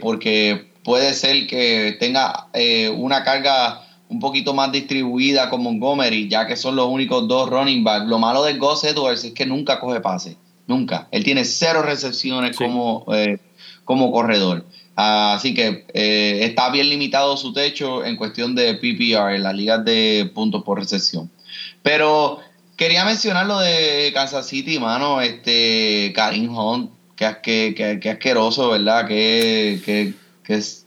porque puede ser que tenga una carga un poquito más distribuida con Montgomery, ya que son los únicos dos running backs. Lo malo de Gus Edwards es que nunca coge pase. Nunca. Él tiene cero recepciones como, eh, como corredor. Así que eh, está bien limitado su techo en cuestión de PPR, en las ligas de puntos por recepción. Pero quería mencionar lo de Kansas City, mano, este Karim Hunt, que, que, asqueroso, ¿verdad? Que, que, es...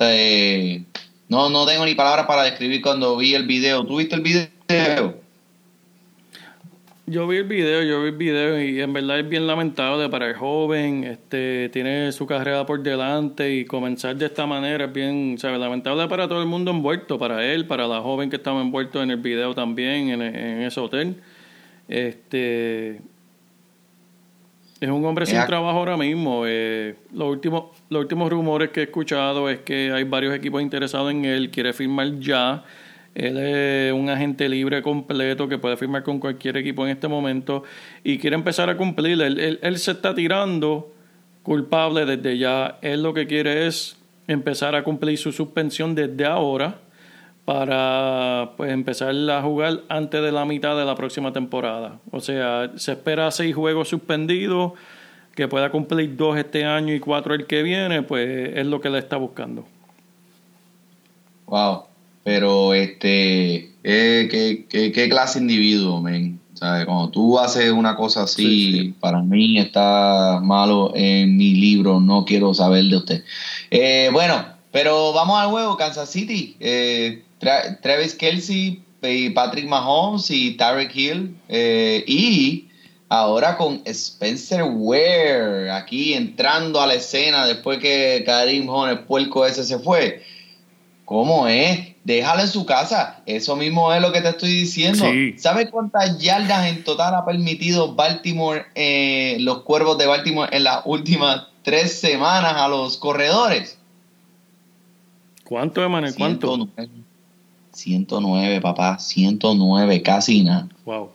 Eh, no, no tengo ni palabras para describir cuando vi el video. ¿Tú viste el video? Yo vi el video, yo vi el video y en verdad es bien lamentable para el joven, este, tiene su carrera por delante y comenzar de esta manera es bien, ¿sabes? Lamentable para todo el mundo envuelto, para él, para la joven que estaba envuelto en el video también, en, ese hotel. Este, es un hombre sin trabajo ahora mismo. Eh, los, últimos, los últimos rumores que he escuchado es que hay varios equipos interesados en él, quiere firmar ya él es un agente libre completo que puede firmar con cualquier equipo en este momento y quiere empezar a cumplir. Él, él, se está tirando culpable desde ya. Él lo que quiere es empezar a cumplir su suspensión desde ahora para pues empezar a jugar antes de la mitad de la próxima temporada. O sea, se espera seis juegos suspendidos, que pueda cumplir dos este año y cuatro el que viene, pues es lo que le está buscando. Wow. Pero, este, ¿qué, qué, clase de individuo, men? ¿Sabes? Cuando tú haces una cosa así, para mí está malo en mi libro, no quiero saber de usted. Eh, bueno, pero vamos al juego, Kansas City. Eh, Travis Kelsey, y Patrick Mahomes y Tarek Hill. Eh, y ahora con Spencer Ware aquí entrando a la escena después que Karim Hunt, el puerco ese, se fue. ¿Cómo es? Déjala en su casa. Eso mismo es lo que te estoy diciendo. ¿Sabes cuántas yardas en total ha permitido Baltimore, eh, los cuervos de Baltimore en las últimas tres semanas a los corredores? ¿Cuánto, Emanuel? ¿Cuánto? 109, 109, papá. 109, casi nada. Wow.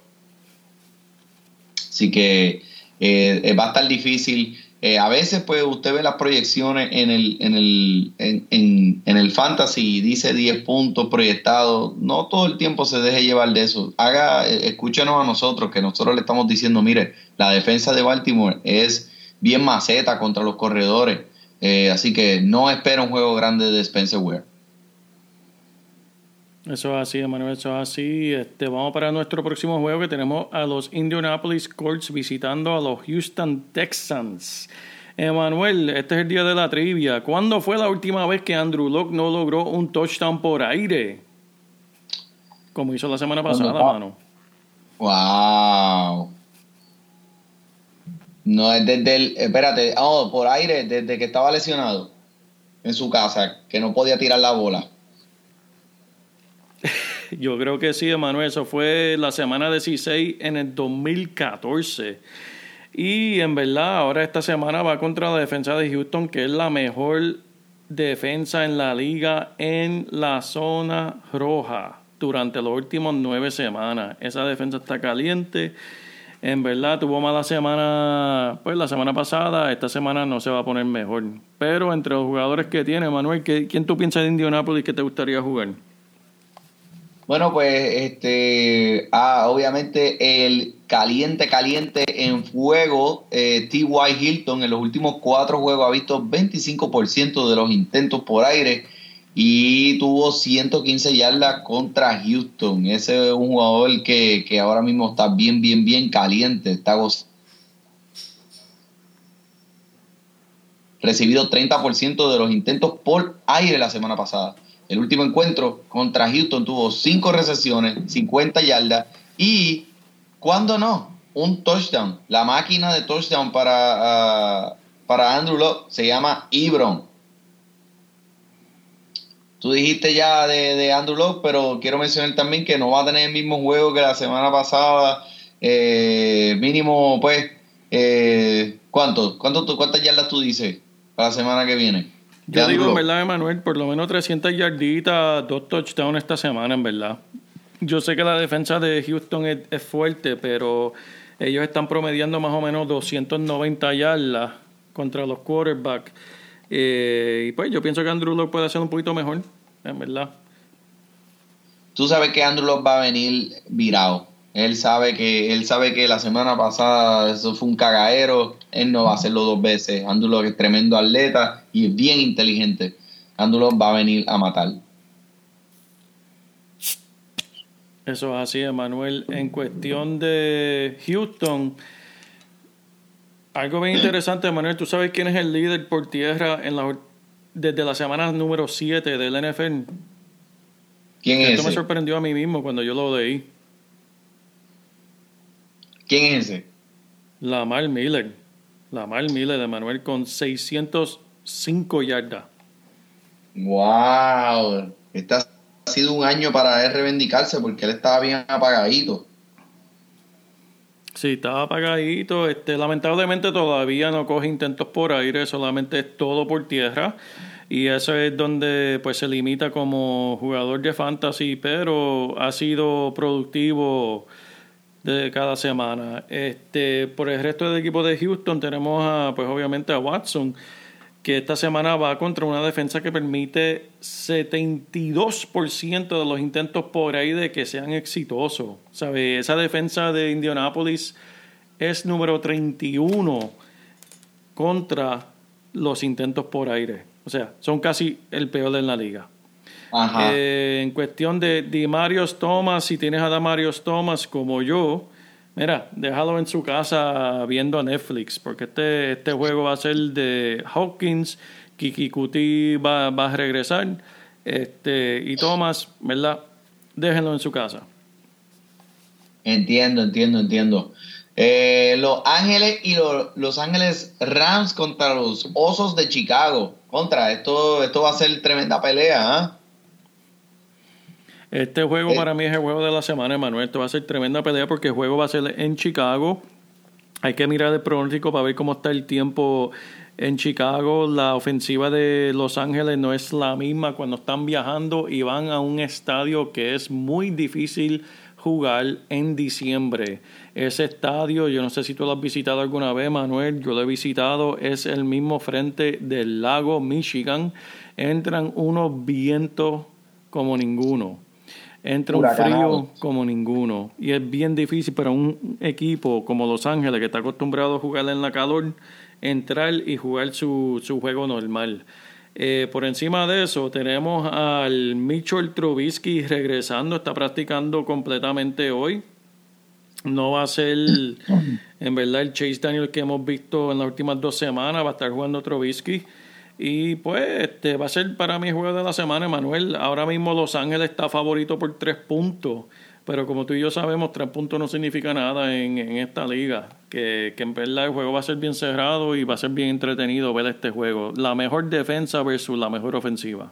Así que eh, va a estar difícil eh, a veces, pues, usted ve las proyecciones en el, en el, en, el fantasy y dice 10 puntos proyectados. No todo el tiempo se deje llevar de eso. Haga, eh, escúchenos a nosotros, que nosotros le estamos diciendo, mire, la defensa de Baltimore es bien maceta contra los corredores. Eh, así que no espera un juego grande de Spencer Ware. Eso es así, Emanuel, eso es así. Este, vamos para nuestro próximo juego que tenemos a los Indianapolis Colts visitando a los Houston Texans. Emanuel, este es el día de la trivia. ¿Cuándo fue la última vez que Andrew Locke no logró un touchdown por aire? Como hizo la semana pasada, mano. Wow. No es desde el. Espérate, oh, por aire, desde que estaba lesionado en su casa, que no podía tirar la bola. Yo creo que sí, Emanuel. Eso fue la semana 16 en el 2014. Y en verdad, ahora esta semana va contra la defensa de Houston, que es la mejor defensa en la liga en la zona roja durante los últimos nueve semanas. Esa defensa está caliente. En verdad tuvo mala semana, pues la semana pasada, esta semana no se va a poner mejor. Pero entre los jugadores que tiene, Manuel, ¿quién tú piensas de Indianapolis que te gustaría jugar? Bueno, pues este, ah, obviamente el caliente, caliente en fuego, eh, T.Y. Hilton en los últimos cuatro juegos ha visto 25% de los intentos por aire y tuvo 115 yardas contra Houston. Ese es un jugador que, que ahora mismo está bien, bien, bien caliente, está recibido 30% de los intentos por aire la semana pasada. El último encuentro contra Houston tuvo 5 recesiones, 50 yardas y, ¿cuándo no? Un touchdown. La máquina de touchdown para, ah, para Andrew Locke se llama Ibron. Tú dijiste ya de, Andrew Locke, pero quiero mencionar también que no va a tener el mismo juego que la semana pasada. Eh, mínimo, pues, eh. ¿Cuánto? ¿Cuántas yardas tú dices para la semana que viene? Yo digo, en verdad, Emanuel, por lo menos 300 yarditas, dos touchdowns esta semana, en verdad. Yo sé que la defensa de Houston es, fuerte, pero ellos están promediando más o menos 290 yardas contra los quarterbacks. Eh, y pues yo pienso que Andrew Locke puede hacer un poquito mejor, en verdad. Tú sabes que Andrew Locke va a venir virado. Él sabe que él sabe que la semana pasada eso fue un cagadero. Él no va a hacerlo dos veces. Andulo es tremendo atleta y es bien inteligente. Andulo va a venir a matar. Eso es así, Emanuel. En cuestión de Houston, algo bien interesante, Emanuel. ¿Tú sabes quién es el líder por tierra en la, desde la semana número 7 del NFL? ¿Quién es? Esto me sorprendió a mí mismo cuando yo lo leí. ¿Quién es ese? Lamar Miller. Lamar Miller de Manuel con 605 yardas. ¡Wow! Este ha sido un año para él reivindicarse porque él estaba bien apagadito. Sí, estaba apagadito. Este, lamentablemente todavía no coge intentos por aire, solamente es todo por tierra. Y eso es donde pues se limita como jugador de fantasy, pero ha sido productivo cada semana. Este, por el resto del equipo de Houston tenemos a, pues obviamente a Watson, que esta semana va contra una defensa que permite 72% de los intentos por ahí de que sean exitosos. Esa defensa de Indianapolis es número 31 contra los intentos por aire. O sea, son casi el peor de la liga. Eh, en cuestión de, de Marios Thomas, si tienes a Damarios Thomas como yo, mira, déjalo en su casa viendo a Netflix, porque este, este juego va a ser de Hawkins, Kiki Kuti va, va a regresar, este, y Thomas, ¿verdad? Déjenlo en su casa. Entiendo, entiendo, entiendo. Eh, los Ángeles y los Ángeles Rams contra los Osos de Chicago. Contra, esto, esto va a ser tremenda pelea, ¿ah? Este juego eh. para mí es el juego de la semana, Emanuel. Esto va a ser tremenda pelea porque el juego va a ser en Chicago. Hay que mirar el pronóstico para ver cómo está el tiempo en Chicago. La ofensiva de Los Ángeles no es la misma cuando están viajando y van a un estadio que es muy difícil jugar en diciembre. Ese estadio, yo no sé si tú lo has visitado alguna vez, Manuel, yo lo he visitado, es el mismo frente del lago Michigan. Entran unos vientos como ninguno entra un frío como ninguno. Y es bien difícil para un equipo como Los Ángeles, que está acostumbrado a jugar en la calor, entrar y jugar su, su juego normal. Eh, por encima de eso, tenemos al Mitchell Trubisky regresando, está practicando completamente hoy. No va a ser, en verdad, el Chase Daniel que hemos visto en las últimas dos semanas, va a estar jugando Trubisky. Y pues este va a ser para mí juego de la semana, Manuel. Ahora mismo Los Ángeles está favorito por tres puntos. Pero como tú y yo sabemos, tres puntos no significa nada en, esta liga. Que, que, en verdad el juego va a ser bien cerrado y va a ser bien entretenido ver este juego. La mejor defensa versus la mejor ofensiva.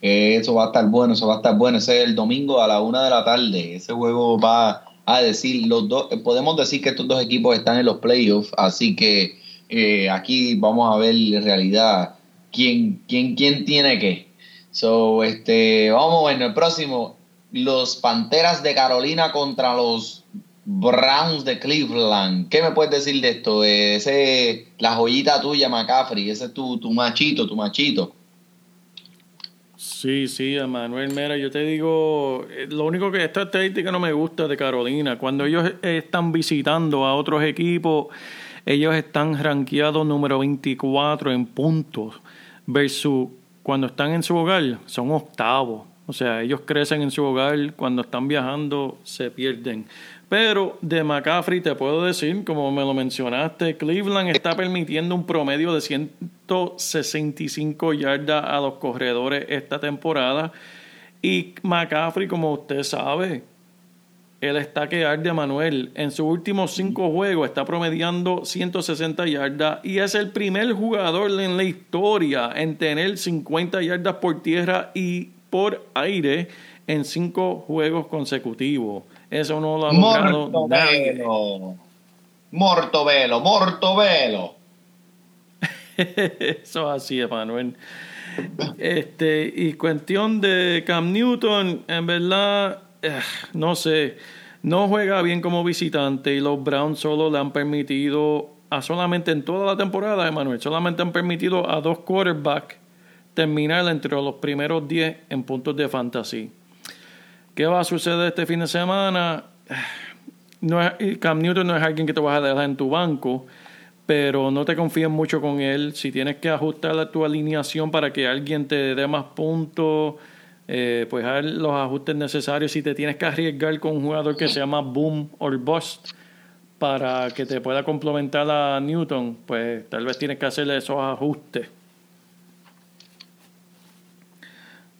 Eso va a estar bueno, eso va a estar bueno. Ese es el domingo a la una de la tarde. Ese juego va a decir, los dos, podemos decir que estos dos equipos están en los playoffs, así que eh, aquí vamos a ver en realidad quién, quién, quién tiene qué. So, este, vamos, bueno, el próximo, los Panteras de Carolina contra los Browns de Cleveland. ¿Qué me puedes decir de esto? Ese, la joyita tuya, McCaffrey, ese es tu, tu machito, tu machito. Sí, sí, Manuel Mera, yo te digo, eh, lo único que esta estadística no me gusta de Carolina, cuando ellos están visitando a otros equipos, ellos están rankeados número 24 en puntos, versus cuando están en su hogar, son octavos. O sea, ellos crecen en su hogar, cuando están viajando se pierden. Pero de McCaffrey te puedo decir, como me lo mencionaste, Cleveland está permitiendo un promedio de 165 yardas a los corredores esta temporada. Y McCaffrey, como usted sabe, él está que arde Manuel. En sus últimos cinco juegos está promediando 160 yardas y es el primer jugador en la historia en tener 50 yardas por tierra y por aire en cinco juegos consecutivos. Eso no lo ha logrado nadie. Mortovelo. Eso así Manuel. Este, y cuestión de Cam Newton, en verdad, no sé, no juega bien como visitante y los Browns solo le han permitido a solamente en toda la temporada, Emanuel, solamente han permitido a dos quarterbacks terminar entre los primeros 10 en puntos de fantasy. ¿Qué va a suceder este fin de semana? No Cam Newton no es alguien que te vas a dejar en tu banco, pero no te confíes mucho con él. Si tienes que ajustar tu alineación para que alguien te dé más puntos, eh, pues haz los ajustes necesarios. Si te tienes que arriesgar con un jugador que se llama Boom or Bust para que te pueda complementar a Newton, pues tal vez tienes que hacerle esos ajustes.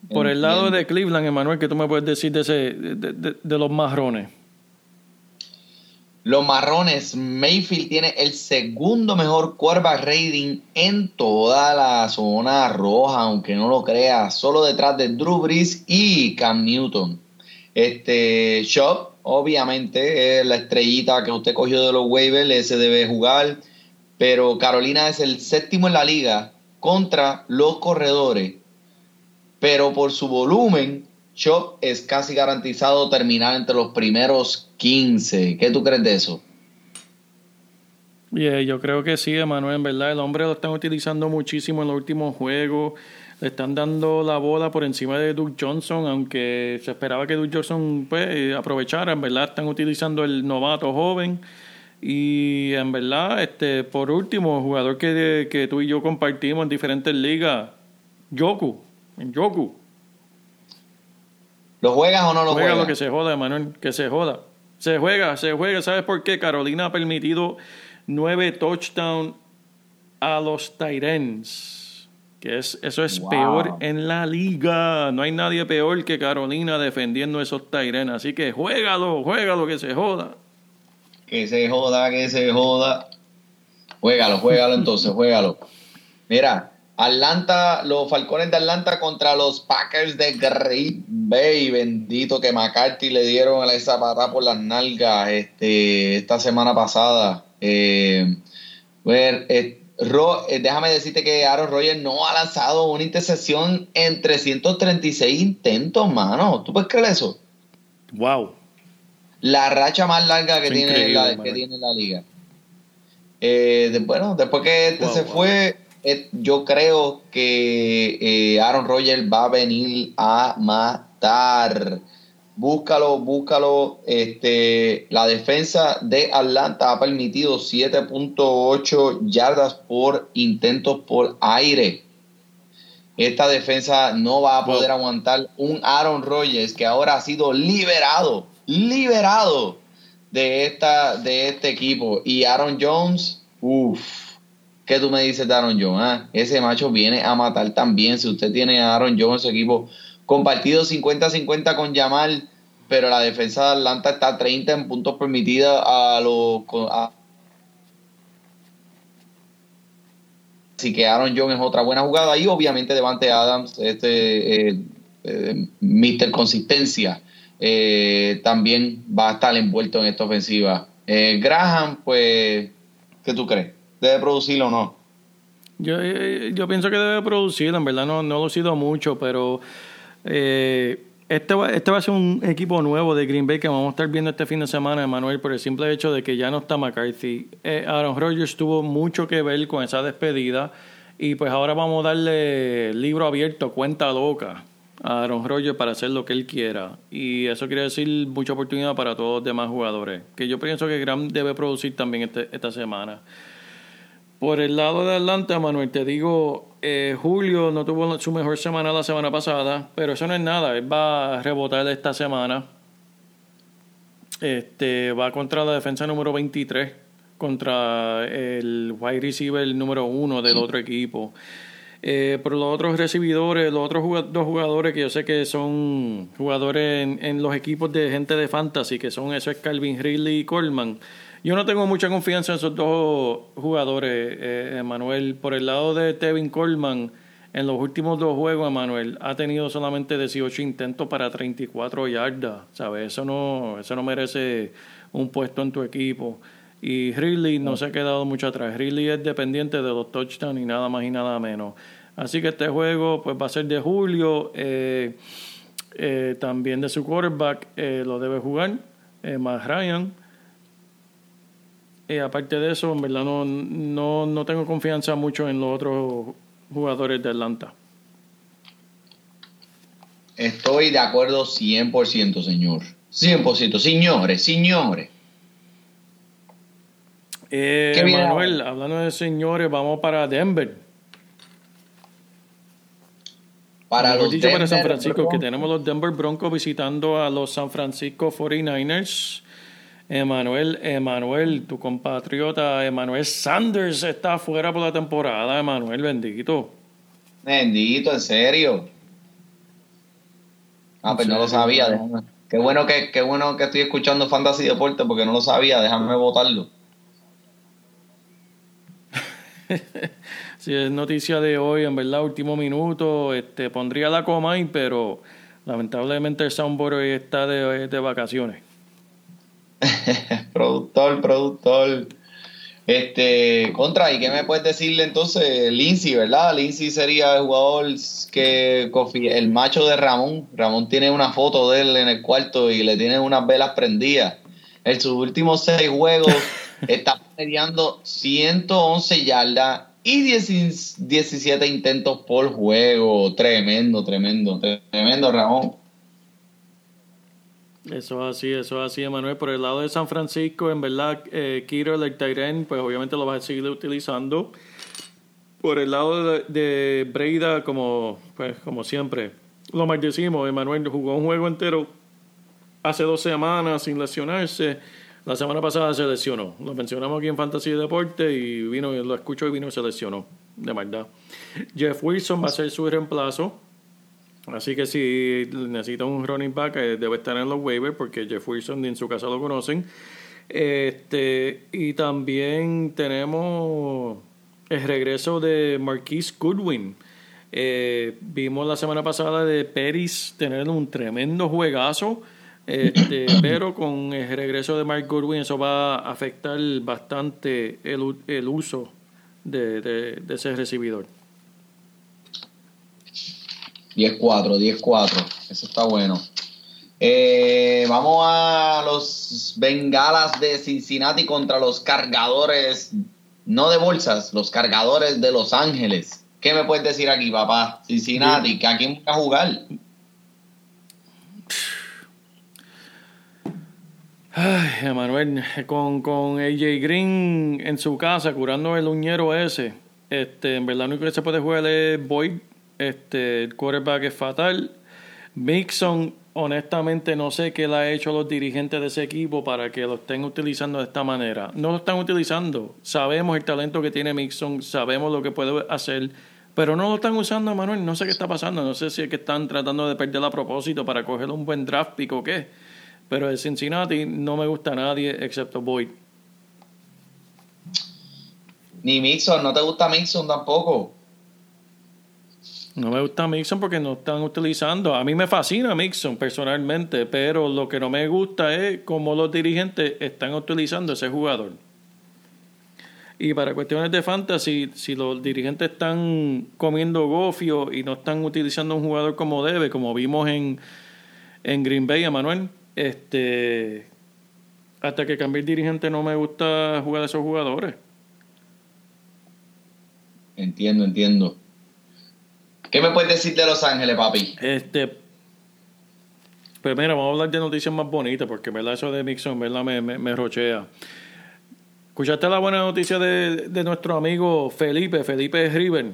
Por el lado de Cleveland, Emanuel, ¿qué tú me puedes decir de, ese, de, los marrones? Los marrones, Mayfield tiene el segundo mejor quarterback rating en toda la zona roja, aunque no lo creas, solo detrás de Drew Brees y Cam Newton. Este Shop, obviamente, es la estrellita que usted cogió de los waivers, ese debe jugar, pero Carolina es el séptimo en la liga contra los corredores pero por su volumen, Chop es casi garantizado terminar entre los primeros 15. ¿Qué tú crees de eso? yo creo que sí, Emanuel, en verdad. El hombre lo están utilizando muchísimo en los últimos juegos. Le están dando la bola por encima de Doug Johnson, aunque se esperaba que Doug Johnson pues, aprovechara. En verdad, están utilizando el novato joven. Y en verdad, este, por último, jugador que, que tú y yo compartimos en diferentes ligas, Yoku en Yoku. ¿Lo juegas o no lo juegas? Juega lo que se joda, Manuel, que se joda. Se juega, se juega. ¿Sabes por qué? Carolina ha permitido nueve touchdowns a los Tyrens. Que es, eso es peor en la liga. No hay nadie peor que Carolina defendiendo esos Tyrens. Así que juégalo, juégalo, que se joda. Que se joda, que se joda. Juégalo, juégalo entonces, juégalo. Mira, Atlanta, los Falcones de Atlanta contra los Packers de Green Bay. Bendito que McCarthy le dieron esa patada por las nalgas este, esta semana pasada. Eh, eh, eh, déjame decirte que Aaron Rodgers no ha lanzado una intercepción en 336 intentos, mano. ¿Tú puedes creer eso? Wow. La racha más larga que, tiene la, que tiene la, liga. bueno, después que este se fue yo creo que eh, Aaron Rodgers va a venir a matar. Búscalo, búscalo. Este, la defensa de Atlanta ha permitido 7.8 yardas por intentos por aire. esta defensa no va a poder aguantar un Aaron Rodgers que ahora ha sido liberado, liberado de, esta, de este equipo. Y Aaron Jones, uff, ¿qué tú me dices de Aaron Jones? Ah? Ese macho viene a matar también. Si usted tiene a Aaron Jones en su equipo compartido 50-50 con Jamal, pero la defensa de Atlanta está 30 en puntos permitidos a los... Así que Aaron Jones es otra buena jugada. Y obviamente Devante Adams, este eh, eh, Mister Consistencia, eh, también va a estar envuelto en esta ofensiva. Graham, pues, ¿qué tú crees? ¿Debe producirlo o no? Yo, yo pienso que debe producirlo, en verdad no, no lo he sido mucho, pero este va, este va a ser un equipo nuevo de Green Bay que vamos a estar viendo este fin de semana, Emanuel, por el simple hecho de que ya no está McCarthy. Eh, Aaron Rodgers tuvo mucho que ver con esa despedida y pues ahora vamos a darle libro abierto, cuenta loca a Aaron Rodgers para hacer lo que él quiera. Y eso quiere decir mucha oportunidad para todos los demás jugadores, que yo pienso que Graham debe producir también este, esta semana. Por el lado de Atlanta, Manuel, te digo, eh, Julio no tuvo su mejor semana la semana pasada, pero eso no es nada, él va a rebotar esta semana. Este va contra la defensa número 23, contra el wide receiver número 1 del otro equipo. Eh, por los otros recibidores, los otros dos jugadores que yo sé que son jugadores en, en, los equipos de gente de fantasy, que son eso es Calvin Ridley y Coleman yo no tengo mucha confianza en esos dos jugadores, eh. Por el lado de Tevin Coleman, en los últimos dos juegos, Manuel, ha tenido solamente 18 intentos para 34 yardas. ¿Sabes? Eso no, eso no merece un puesto en tu equipo. Y Ridley no se ha quedado mucho atrás. Ridley es dependiente de los touchdowns y nada más y nada menos. Así que este juego pues va a ser de Julio. Eh, eh, también de su quarterback lo debe jugar. más Ryan. Eh, aparte de eso, en verdad no, no, no tengo confianza mucho en los otros jugadores de Atlanta. Estoy de acuerdo 100%, señor. 100%, señores, señores. Eh, Manuel, hablando de señores, vamos para Denver. Para los dicho para San Francisco, que tenemos los Denver Broncos visitando a los San Francisco 49ers. Emanuel, Emanuel, tu compatriota Emanuel Sanders está fuera por la temporada, Emanuel, bendito. Bendito, en serio. Ah, pues no lo sabía, Qué bueno que, qué bueno que estoy escuchando Fantasy Deporte porque no lo sabía, déjame votarlo. si es noticia de hoy, en verdad, último minuto, este pondría la coma ahí, pero lamentablemente el Soundboard está de, de vacaciones. productor, productor. Este, contra, ¿y qué me puedes decirle entonces? Lindsay, ¿verdad? Lindsay sería el jugador que el macho de Ramón. Ramón tiene una foto de él en el cuarto y le tiene unas velas prendidas. En sus últimos seis juegos está peleando 111 yardas y 17 intentos por juego. Tremendo, tremendo, tremendo, Ramón. Eso es así, eso es así, Emanuel. Por el lado de San Francisco, en verdad, eh, Kiro, el Tyren, pues obviamente lo vas a seguir utilizando. Por el lado de, Breida, como, pues, como siempre, lo más decimos, Emanuel jugó un juego entero hace dos semanas sin lesionarse. La semana pasada se lesionó. Lo mencionamos aquí en Fantasy Deporte y vino, lo escucho y vino y se lesionó, de verdad. Jeff Wilson va a ser su reemplazo. Así que si necesita un running back, eh, debe estar en los waivers porque Jeff Wilson en su casa lo conocen. Este, y también tenemos el regreso de Marquise Goodwin. Eh, vimos la semana pasada de Peris tener un tremendo juegazo, este, pero con el regreso de Mark Goodwin eso va a afectar bastante el, el uso de, de, de ese recibidor. 10-4, 10-4. Eso está bueno. Eh, vamos a los bengalas de Cincinnati contra los cargadores, no de bolsas, los cargadores de Los Ángeles. ¿Qué me puedes decir aquí, papá? Cincinnati, ¿a quién va a jugar? Ay, Emanuel, con, con AJ Green en su casa curando el uñero ese, este, en verdad lo único que se puede jugar es Boyd Este, el quarterback es fatal. Mixon, honestamente, no sé qué le ha hecho a los dirigentes de ese equipo para que lo estén utilizando de esta manera. No lo están utilizando. Sabemos el talento que tiene Mixon, sabemos lo que puede hacer, pero no lo están usando, Manuel. No sé qué está pasando. No sé si es que están tratando de perder a propósito para coger un buen draft pick o qué. Pero de Cincinnati no me gusta nadie excepto Boyd. Ni Mixon, ¿no te gusta Mixon tampoco? No me gusta Mixon porque no están utilizando. A mí me fascina Mixon personalmente, pero lo que no me gusta es cómo los dirigentes están utilizando ese jugador. Y para cuestiones de fantasy, si los dirigentes están comiendo gofio y no están utilizando un jugador como debe, como vimos en, en Green Bay, Emanuel, este, hasta que cambie el dirigente no me gusta jugar a esos jugadores. Entiendo, entiendo. ¿Qué me puedes decir de Los Ángeles, papi? Este, pues mira, vamos a hablar de noticias más bonitas, porque verdad eso de Mixon, verdad me, me, rochea. ¿Escuchaste la buena noticia de, de, nuestro amigo Felipe, Felipe River?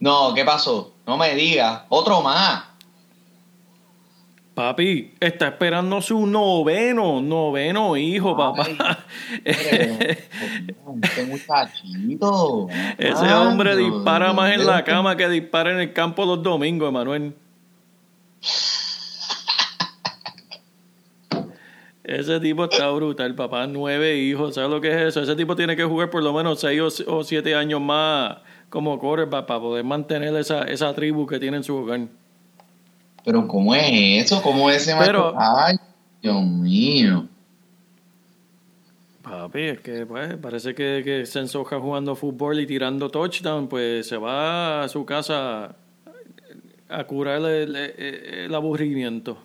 No, ¿qué pasó? No me digas. Otro más. Papi, está esperando su noveno, noveno hijo, papá. Ese muchachito. Ese hombre dispara más en la cama que dispara en el campo los domingos, Emanuel. Ese tipo está brutal, papá. Nueve hijos, ¿sabes lo que es eso? Ese tipo tiene que jugar por lo menos seis o siete años más como quarterback para poder mantener esa, esa tribu que tiene en su hogar. Pero ¿cómo es eso? ¿Cómo es ese Pero, Ay, Dios mío. Papi, es que pues, parece que, que se ensoja jugando fútbol y tirando touchdown, pues se va a su casa a curar el, el, aburrimiento.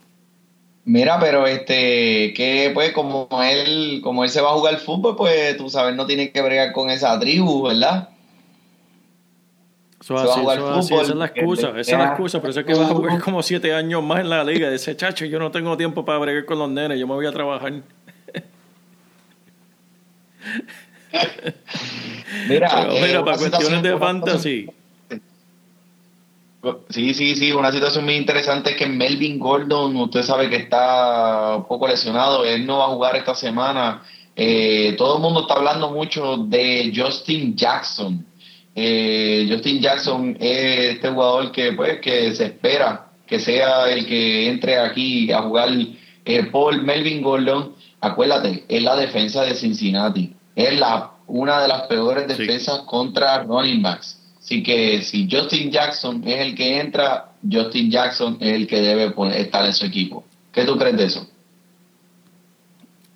Mira, pero este, que pues como él, como él se va a jugar fútbol, pues tú sabes, no tiene que bregar con esa tribu, ¿verdad? Eso así, esa es la excusa, esa es la excusa, por eso es que va a jugar como siete años más en la liga. Dice, chacho, yo no tengo tiempo para bregar con los nenes, yo me voy a trabajar. mira, mira para cuestiones de fantasy. Sí, sí, sí, una situación muy interesante es que Melvin Gordon, usted sabe que está un poco lesionado, él no va a jugar esta semana. Eh, todo el mundo está hablando mucho de Justin Jackson. Eh, Justin Jackson es este jugador que pues que se espera que sea el que entre aquí a jugar eh, Paul Melvin Gordon. Acuérdate, es la defensa de Cincinnati. Es la una de las peores defensas contra running backs. Así que si Justin Jackson es el que entra, Justin Jackson es el que debe estar en su equipo. ¿Qué tú crees de eso?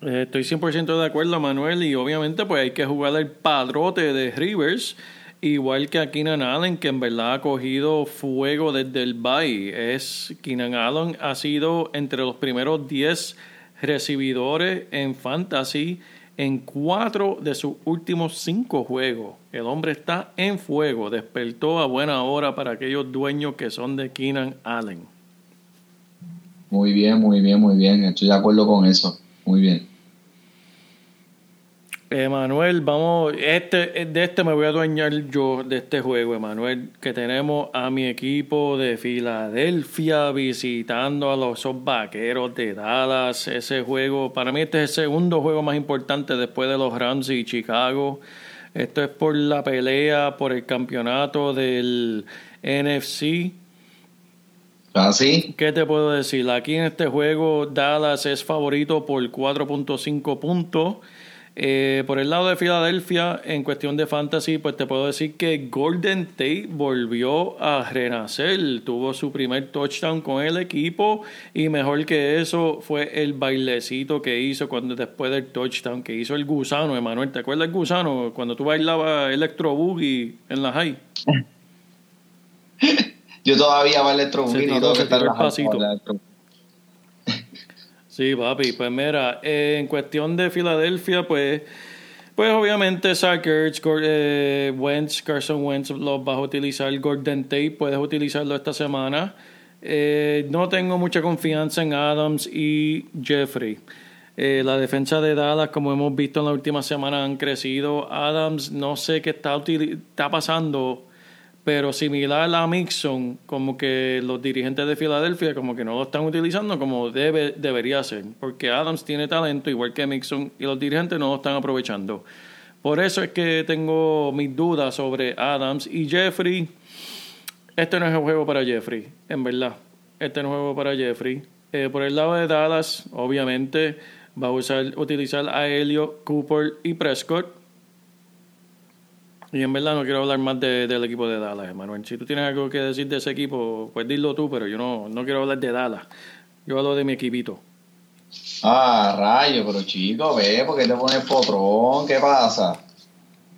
Eh, estoy 100% de acuerdo, Manuel, y obviamente pues hay que jugar el padrote de Rivers Igual que a Keenan Allen, que en verdad ha cogido fuego desde el bye. Es, Keenan Allen ha sido entre los primeros 10 recibidores en fantasy en cuatro de sus últimos cinco juegos. El hombre está en fuego. Despertó a buena hora para aquellos dueños que son de Keenan Allen. Muy bien, muy bien, muy bien. Estoy de acuerdo con eso. Muy bien. Emanuel, vamos, este, de este me voy a adueñar yo de este juego, Emanuel, que tenemos a mi equipo de Filadelfia visitando a los vaqueros de Dallas. Ese juego, para mí este es el segundo juego más importante después de los Rams y Chicago. Esto es por la pelea, por el campeonato del NFC. ¿Ah, sí? ¿Qué te puedo decir? Aquí en este juego Dallas es favorito por 4.5 puntos. Eh, por el lado de Filadelfia, en cuestión de fantasy, pues te puedo decir que Golden Tate volvió a renacer. Tuvo su primer touchdown con el equipo y mejor que eso fue el bailecito que hizo cuando después del touchdown que hizo el gusano, Emanuel. ¿Te acuerdas el gusano cuando tú bailabas Electro Boogie en la high? Yo todavía bailo Electro Boogie, no tengo que estar Sí, papi, pues mira, eh, en cuestión de Filadelfia, pues, pues obviamente Sackers, eh, Wentz, Carson Wentz los vas a utilizar, Gordon Tate puedes utilizarlo esta semana. Eh, no tengo mucha confianza en Adams y Jeffrey. la defensa de Dallas, como hemos visto en la última semana, han crecido. Adams, no sé qué está pasando pero similar a Mixon, como que los dirigentes de Filadelfia como que no lo están utilizando como debe, debería ser, porque Adams tiene talento igual que Mixon y los dirigentes no lo están aprovechando. Por eso es que tengo mis dudas sobre Adams y Jeffrey. Este no es el juego para Jeffrey, en verdad. Este no es el juego para Jeffrey. Eh, por el lado de Dallas, obviamente, va a usar, utilizar a Helio, Cooper y Prescott. Y en verdad no quiero hablar más del equipo de Dallas, Emanuel. Si tú tienes algo que decir de ese equipo, pues dilo tú, pero yo no, no quiero hablar de Dallas. Yo hablo de mi equipito. Ah, rayo, pero chico, ve, ¿por qué te pones potrón? ¿Qué pasa?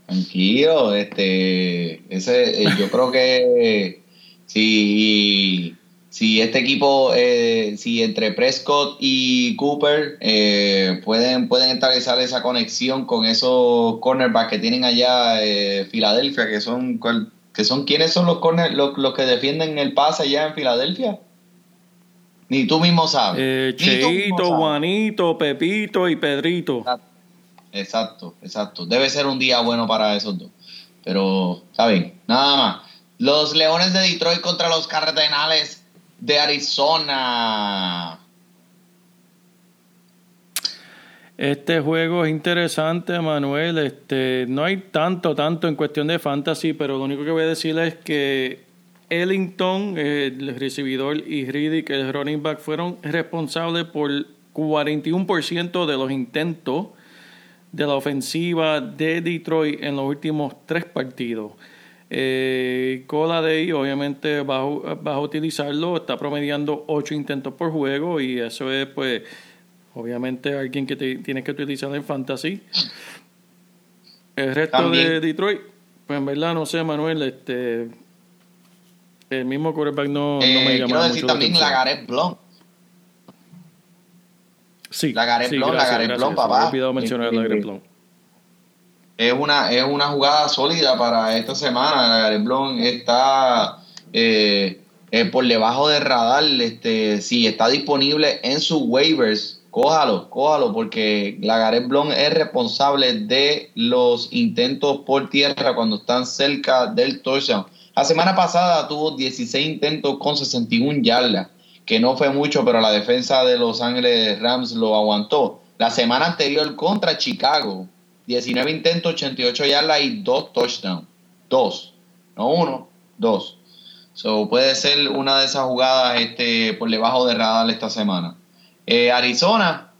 Tranquilo, este, ese, eh, yo creo que si si este equipo, eh, si entre Prescott y Cooper eh, pueden, pueden establecer esa conexión con esos cornerbacks que tienen allá eh, Filadelfia, que son, que son quiénes son los corner, los, que defienden el pase allá en Filadelfia. Ni tú mismo sabes. Eh, Cheito, Juanito, Pepito y Pedrito. Exacto, exacto. Debe ser un día bueno para esos dos. Pero, está bien, nada más. Los Leones de Detroit contra los Cardenales de Arizona. Este juego es interesante, Manuel. Este, no hay tanto, tanto en cuestión de fantasy, pero lo único que voy a decir es que Ellington, el recibidor, y Riddick, el running back, fueron responsables por 41% de los intentos de la ofensiva de Detroit en los últimos tres partidos. Eh, Cola Day, obviamente, vas a, utilizarlo. Está promediando 8 intentos por juego y eso es, pues, obviamente, alguien que te, tienes que utilizar en fantasy. El resto de Detroit, pues, en verdad, no sé, Manuel, este. El mismo quarterback no, no me eh, llama quiero decir también Lagaret Blon. Sí, Lagaret sí, Blon, Lagaret Blon, papá. Me he olvidado mencionar Lagaret Blon es una, es una jugada sólida para esta semana. Gareth Blon está eh, eh, por debajo del radar. Este, si está disponible en sus waivers, cójalo, cójalo, porque la Gareth es responsable de los intentos por tierra cuando están cerca del touchdown. La semana pasada tuvo 16 intentos con 61 yardas, que no fue mucho, pero la defensa de Los Ángeles Rams lo aguantó. La semana anterior contra Chicago, 19 intentos, 88 yardas y 2 touchdowns. Dos. No uno, dos. So, puede ser una de esas jugadas este, por debajo de radar esta semana. Eh, Arizona,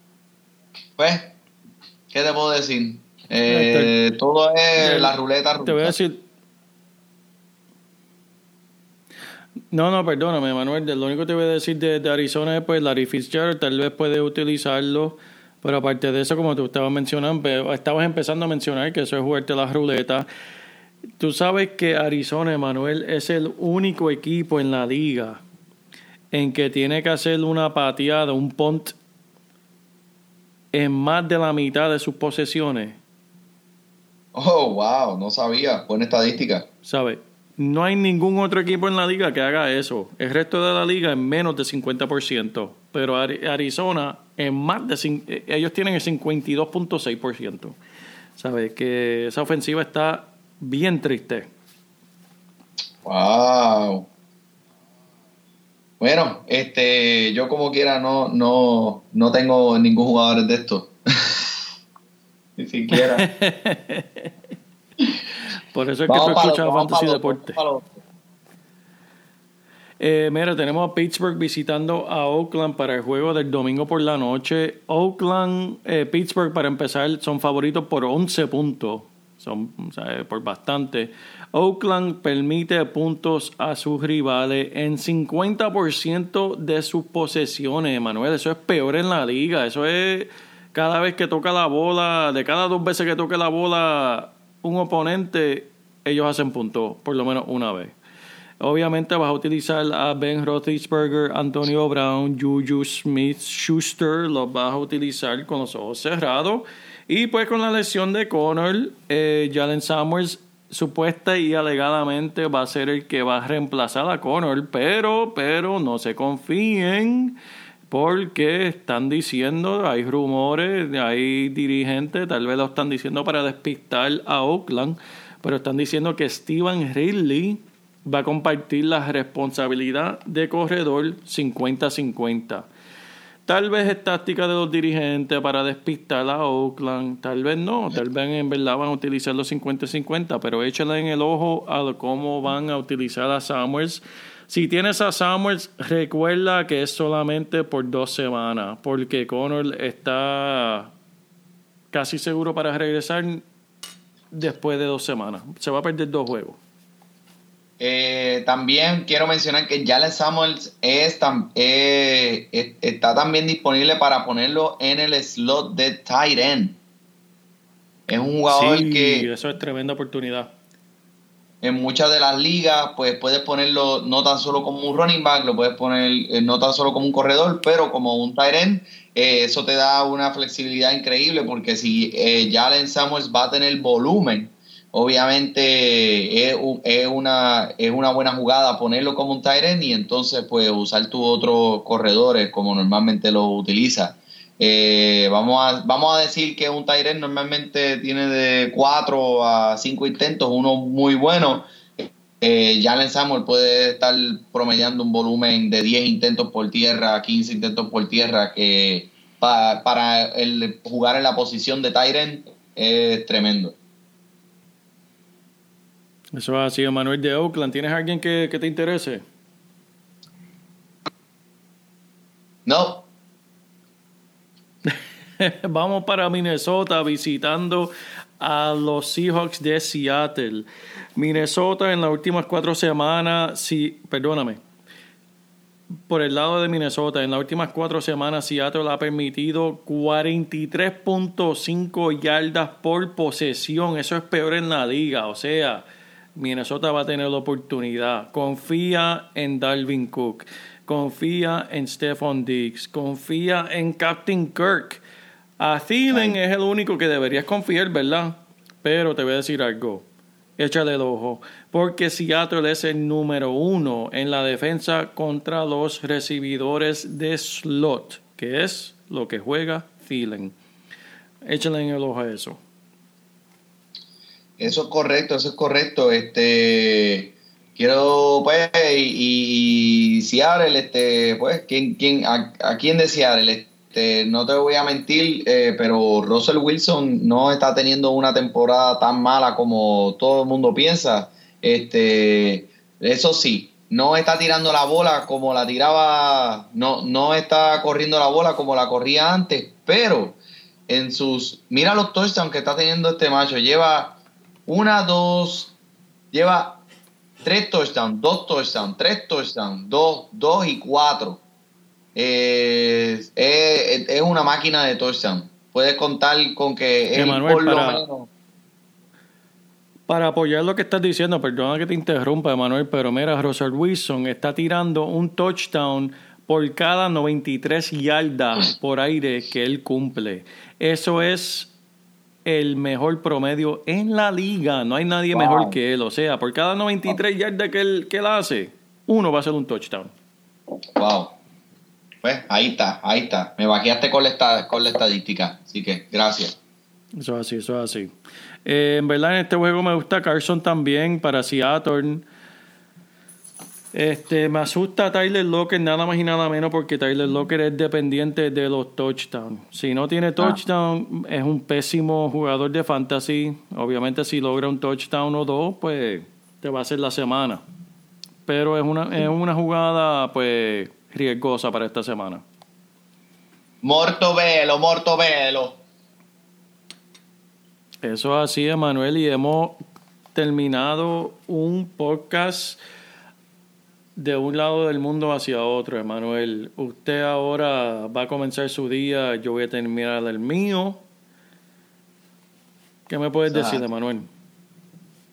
pues, ¿qué te puedo decir? Eh, todo es la ruleta Te voy a decir. No, no, perdóname, Manuel. Lo único que te voy a decir de, de Arizona es, pues, Larry Fitzgerald tal vez puede utilizarlo pero aparte de eso, como tú estabas mencionando, estabas empezando a mencionar que eso es jugarte las ruletas. Tú sabes que Arizona, Emanuel, es el único equipo en la liga en que tiene que hacer una pateada, un punt en más de la mitad de sus posesiones. Oh, wow, no sabía. Buena estadística. ¿Sabes? No hay ningún otro equipo en la liga que haga eso. El resto de la liga es menos de 50%. Pero Arizona, en más de eh, ellos tienen el 52.6%. ¿Sabes? Que esa ofensiva está bien triste. Wow. Bueno, este, yo como quiera no, no, no tengo ningún jugador de esto. Ni siquiera. Por eso es que tú escuchas Fantasy Deporte. Eh, mira, tenemos a Pittsburgh visitando a Oakland para el juego del domingo por la noche. Oakland, eh, Pittsburgh, para empezar, son favoritos por 11 puntos. Son por bastante. Oakland permite puntos a sus rivales en 50% de sus posesiones, Manuel. Eso es peor en la liga. Eso es cada vez que toca la bola, de cada dos veces que toque la bola un oponente, ellos hacen puntos, por lo menos una vez. Obviamente vas a utilizar a Ben Roethlisberger, Antonio Brown, Juju Smith, Schuster, los vas a utilizar con los ojos cerrados. Y pues con la lesión de Connor, eh, Jalen Samuels supuesta y alegadamente va a ser el que va a reemplazar a Connor, pero, pero no se confíen porque están diciendo, hay rumores, hay dirigentes, tal vez lo están diciendo para despistar a Oakland, pero están diciendo que Steven Ridley va a compartir la responsabilidad de corredor 50-50. Tal vez es táctica de los dirigentes para despistar a Oakland, tal vez no, tal vez en verdad van a utilizar los 50-50, pero échale en el ojo a cómo van a utilizar a Samuels. Si tienes a Samuels, recuerda que es solamente por dos semanas, porque Connor está casi seguro para regresar después de dos semanas. Se va a perder dos juegos. Eh, también quiero mencionar que Jalen Samuels es eh, está también disponible para ponerlo en el slot de tight end. Es un jugador sí, que. Eso es tremenda oportunidad. En muchas de las ligas, pues puedes ponerlo no tan solo como un running back, lo puedes poner eh, no tan solo como un corredor, pero como un tight end. eso te da una flexibilidad increíble porque si Jalen Samuels va a tener volumen obviamente es, una, es una buena jugada ponerlo como un Tyrant y entonces pues usar tus otros corredores como normalmente lo utiliza. Eh, vamos, a, vamos a decir que un Tyrant normalmente tiene de 4 a 5 intentos, uno muy bueno. Eh, Jalen Samuel puede estar promediando un volumen de 10 intentos por tierra, 15 intentos por tierra, que para el jugar en la posición de Tyrant es tremendo. Eso ha sido Manuel de Oakland. ¿Tienes alguien que, te interese? No. Vamos para Minnesota visitando a los Seahawks de Seattle. Minnesota en las últimas cuatro semanas, sí, perdóname. Por el lado de Minnesota, en las últimas cuatro semanas Seattle ha permitido 43.5 yardas por posesión. Eso es peor en la liga. O sea, Minnesota va a tener la oportunidad. Confía en Dalvin Cook. Confía en Stephon Diggs. Confía en Captain Kirk. A Thielen es el único que deberías confiar, ¿verdad? Pero te voy a decir algo. Échale el ojo. Porque Seattle es el número uno en la defensa contra los recibidores de slot, que es lo que juega Thielen. Échale en el ojo a eso. Eso es correcto, eso es correcto. Este quiero pues y, y este, pues, ¿quién, quién, a, quién de Seattle? Este, no te voy a mentir, eh, pero Russell Wilson no está teniendo una temporada tan mala como todo el mundo piensa. Este, eso sí, no está tirando la bola como la tiraba, no, no está corriendo la bola como la corría antes, pero en sus, mira los touchdowns que está teniendo este macho, lleva una, dos, lleva tres touchdowns, dos touchdowns, tres touchdowns, dos, dos y cuatro. es, una máquina de touchdown. Puedes contar con que es por lo menos. Para apoyar lo que estás diciendo, perdona que te interrumpa, Emanuel, pero mira, Russell Wilson está tirando un touchdown por cada 93 yardas por aire que él cumple. Eso es el mejor promedio en la liga. No hay nadie mejor que él. O sea, por cada 93 yardas que él, que él hace, uno va a ser un touchdown. Wow. Pues ahí está, ahí está. Me vaqueaste con la, con la estadística. Así que gracias. Eso es así, eso es así. Eh, en verdad, en este juego me gusta Carson también para Seattle. Este, me asusta Tyler Locker nada más y nada menos porque Tyler Locker es dependiente de los touchdowns. Si no tiene ah. touchdown, es un pésimo jugador de fantasy. Obviamente si logra un touchdown o dos, pues te va a hacer la semana. Pero es una, es una jugada pues riesgosa para esta semana. Morto velo, morto velo. Eso es así, Emanuel, y hemos terminado un podcast de un lado del mundo hacia otro, Emanuel. Usted ahora va a comenzar su día, yo voy a terminar el mío. ¿Qué me puedes decir, Emanuel?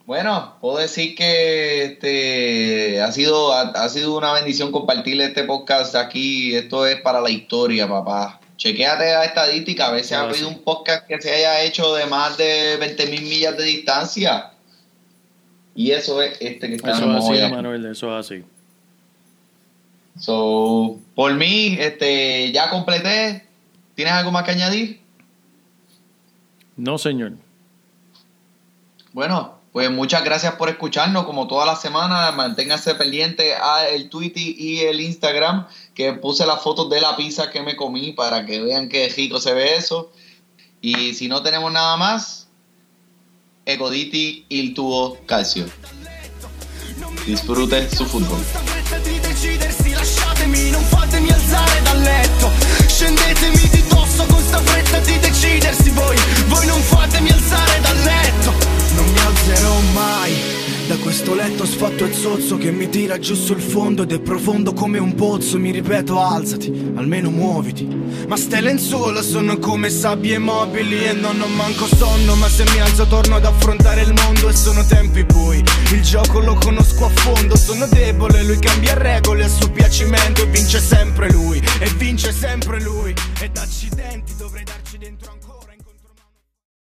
Bueno, puedo decir que este ha sido ha, sido una bendición compartir este podcast aquí. Esto es para la historia, papá. Chequéate la estadística, a ver si ha habido un podcast que se haya hecho de más de 20 mil millas de distancia. Y eso es este que estamos Eso es así, Manuel, eso es así. So, por mí, este, ya completé. ¿Tienes algo más que añadir? No, señor. Bueno, Pues muchas gracias por escucharnos, como toda la semana, manténgase pendiente a el Twitter y el Instagram, que puse las fotos de la pizza que me comí para que vean qué rico se ve eso. Y si no tenemos nada más, Ecoditi il tuo calcio. Disfrute su fútbol. Lasciatemi, non fatemi alzare dal letto. Scendetemi di dosso con sta fretta di decidersi voi. Voi non fatemi alzare dal letto. Non mi alzerò mai da questo letto sfatto e zozzo che mi tira giù sul fondo ed è profondo come un pozzo. Mi ripeto alzati, almeno muoviti. Ma ste lenzuola sono come sabbie mobili E non ho manco sonno ma se mi alzo torno ad affrontare il mondo E sono tempi bui, il gioco lo conosco a fondo Sono debole, lui cambia regole a suo piacimento E vince sempre lui, e vince sempre lui. Ed accidenti dovrei ancora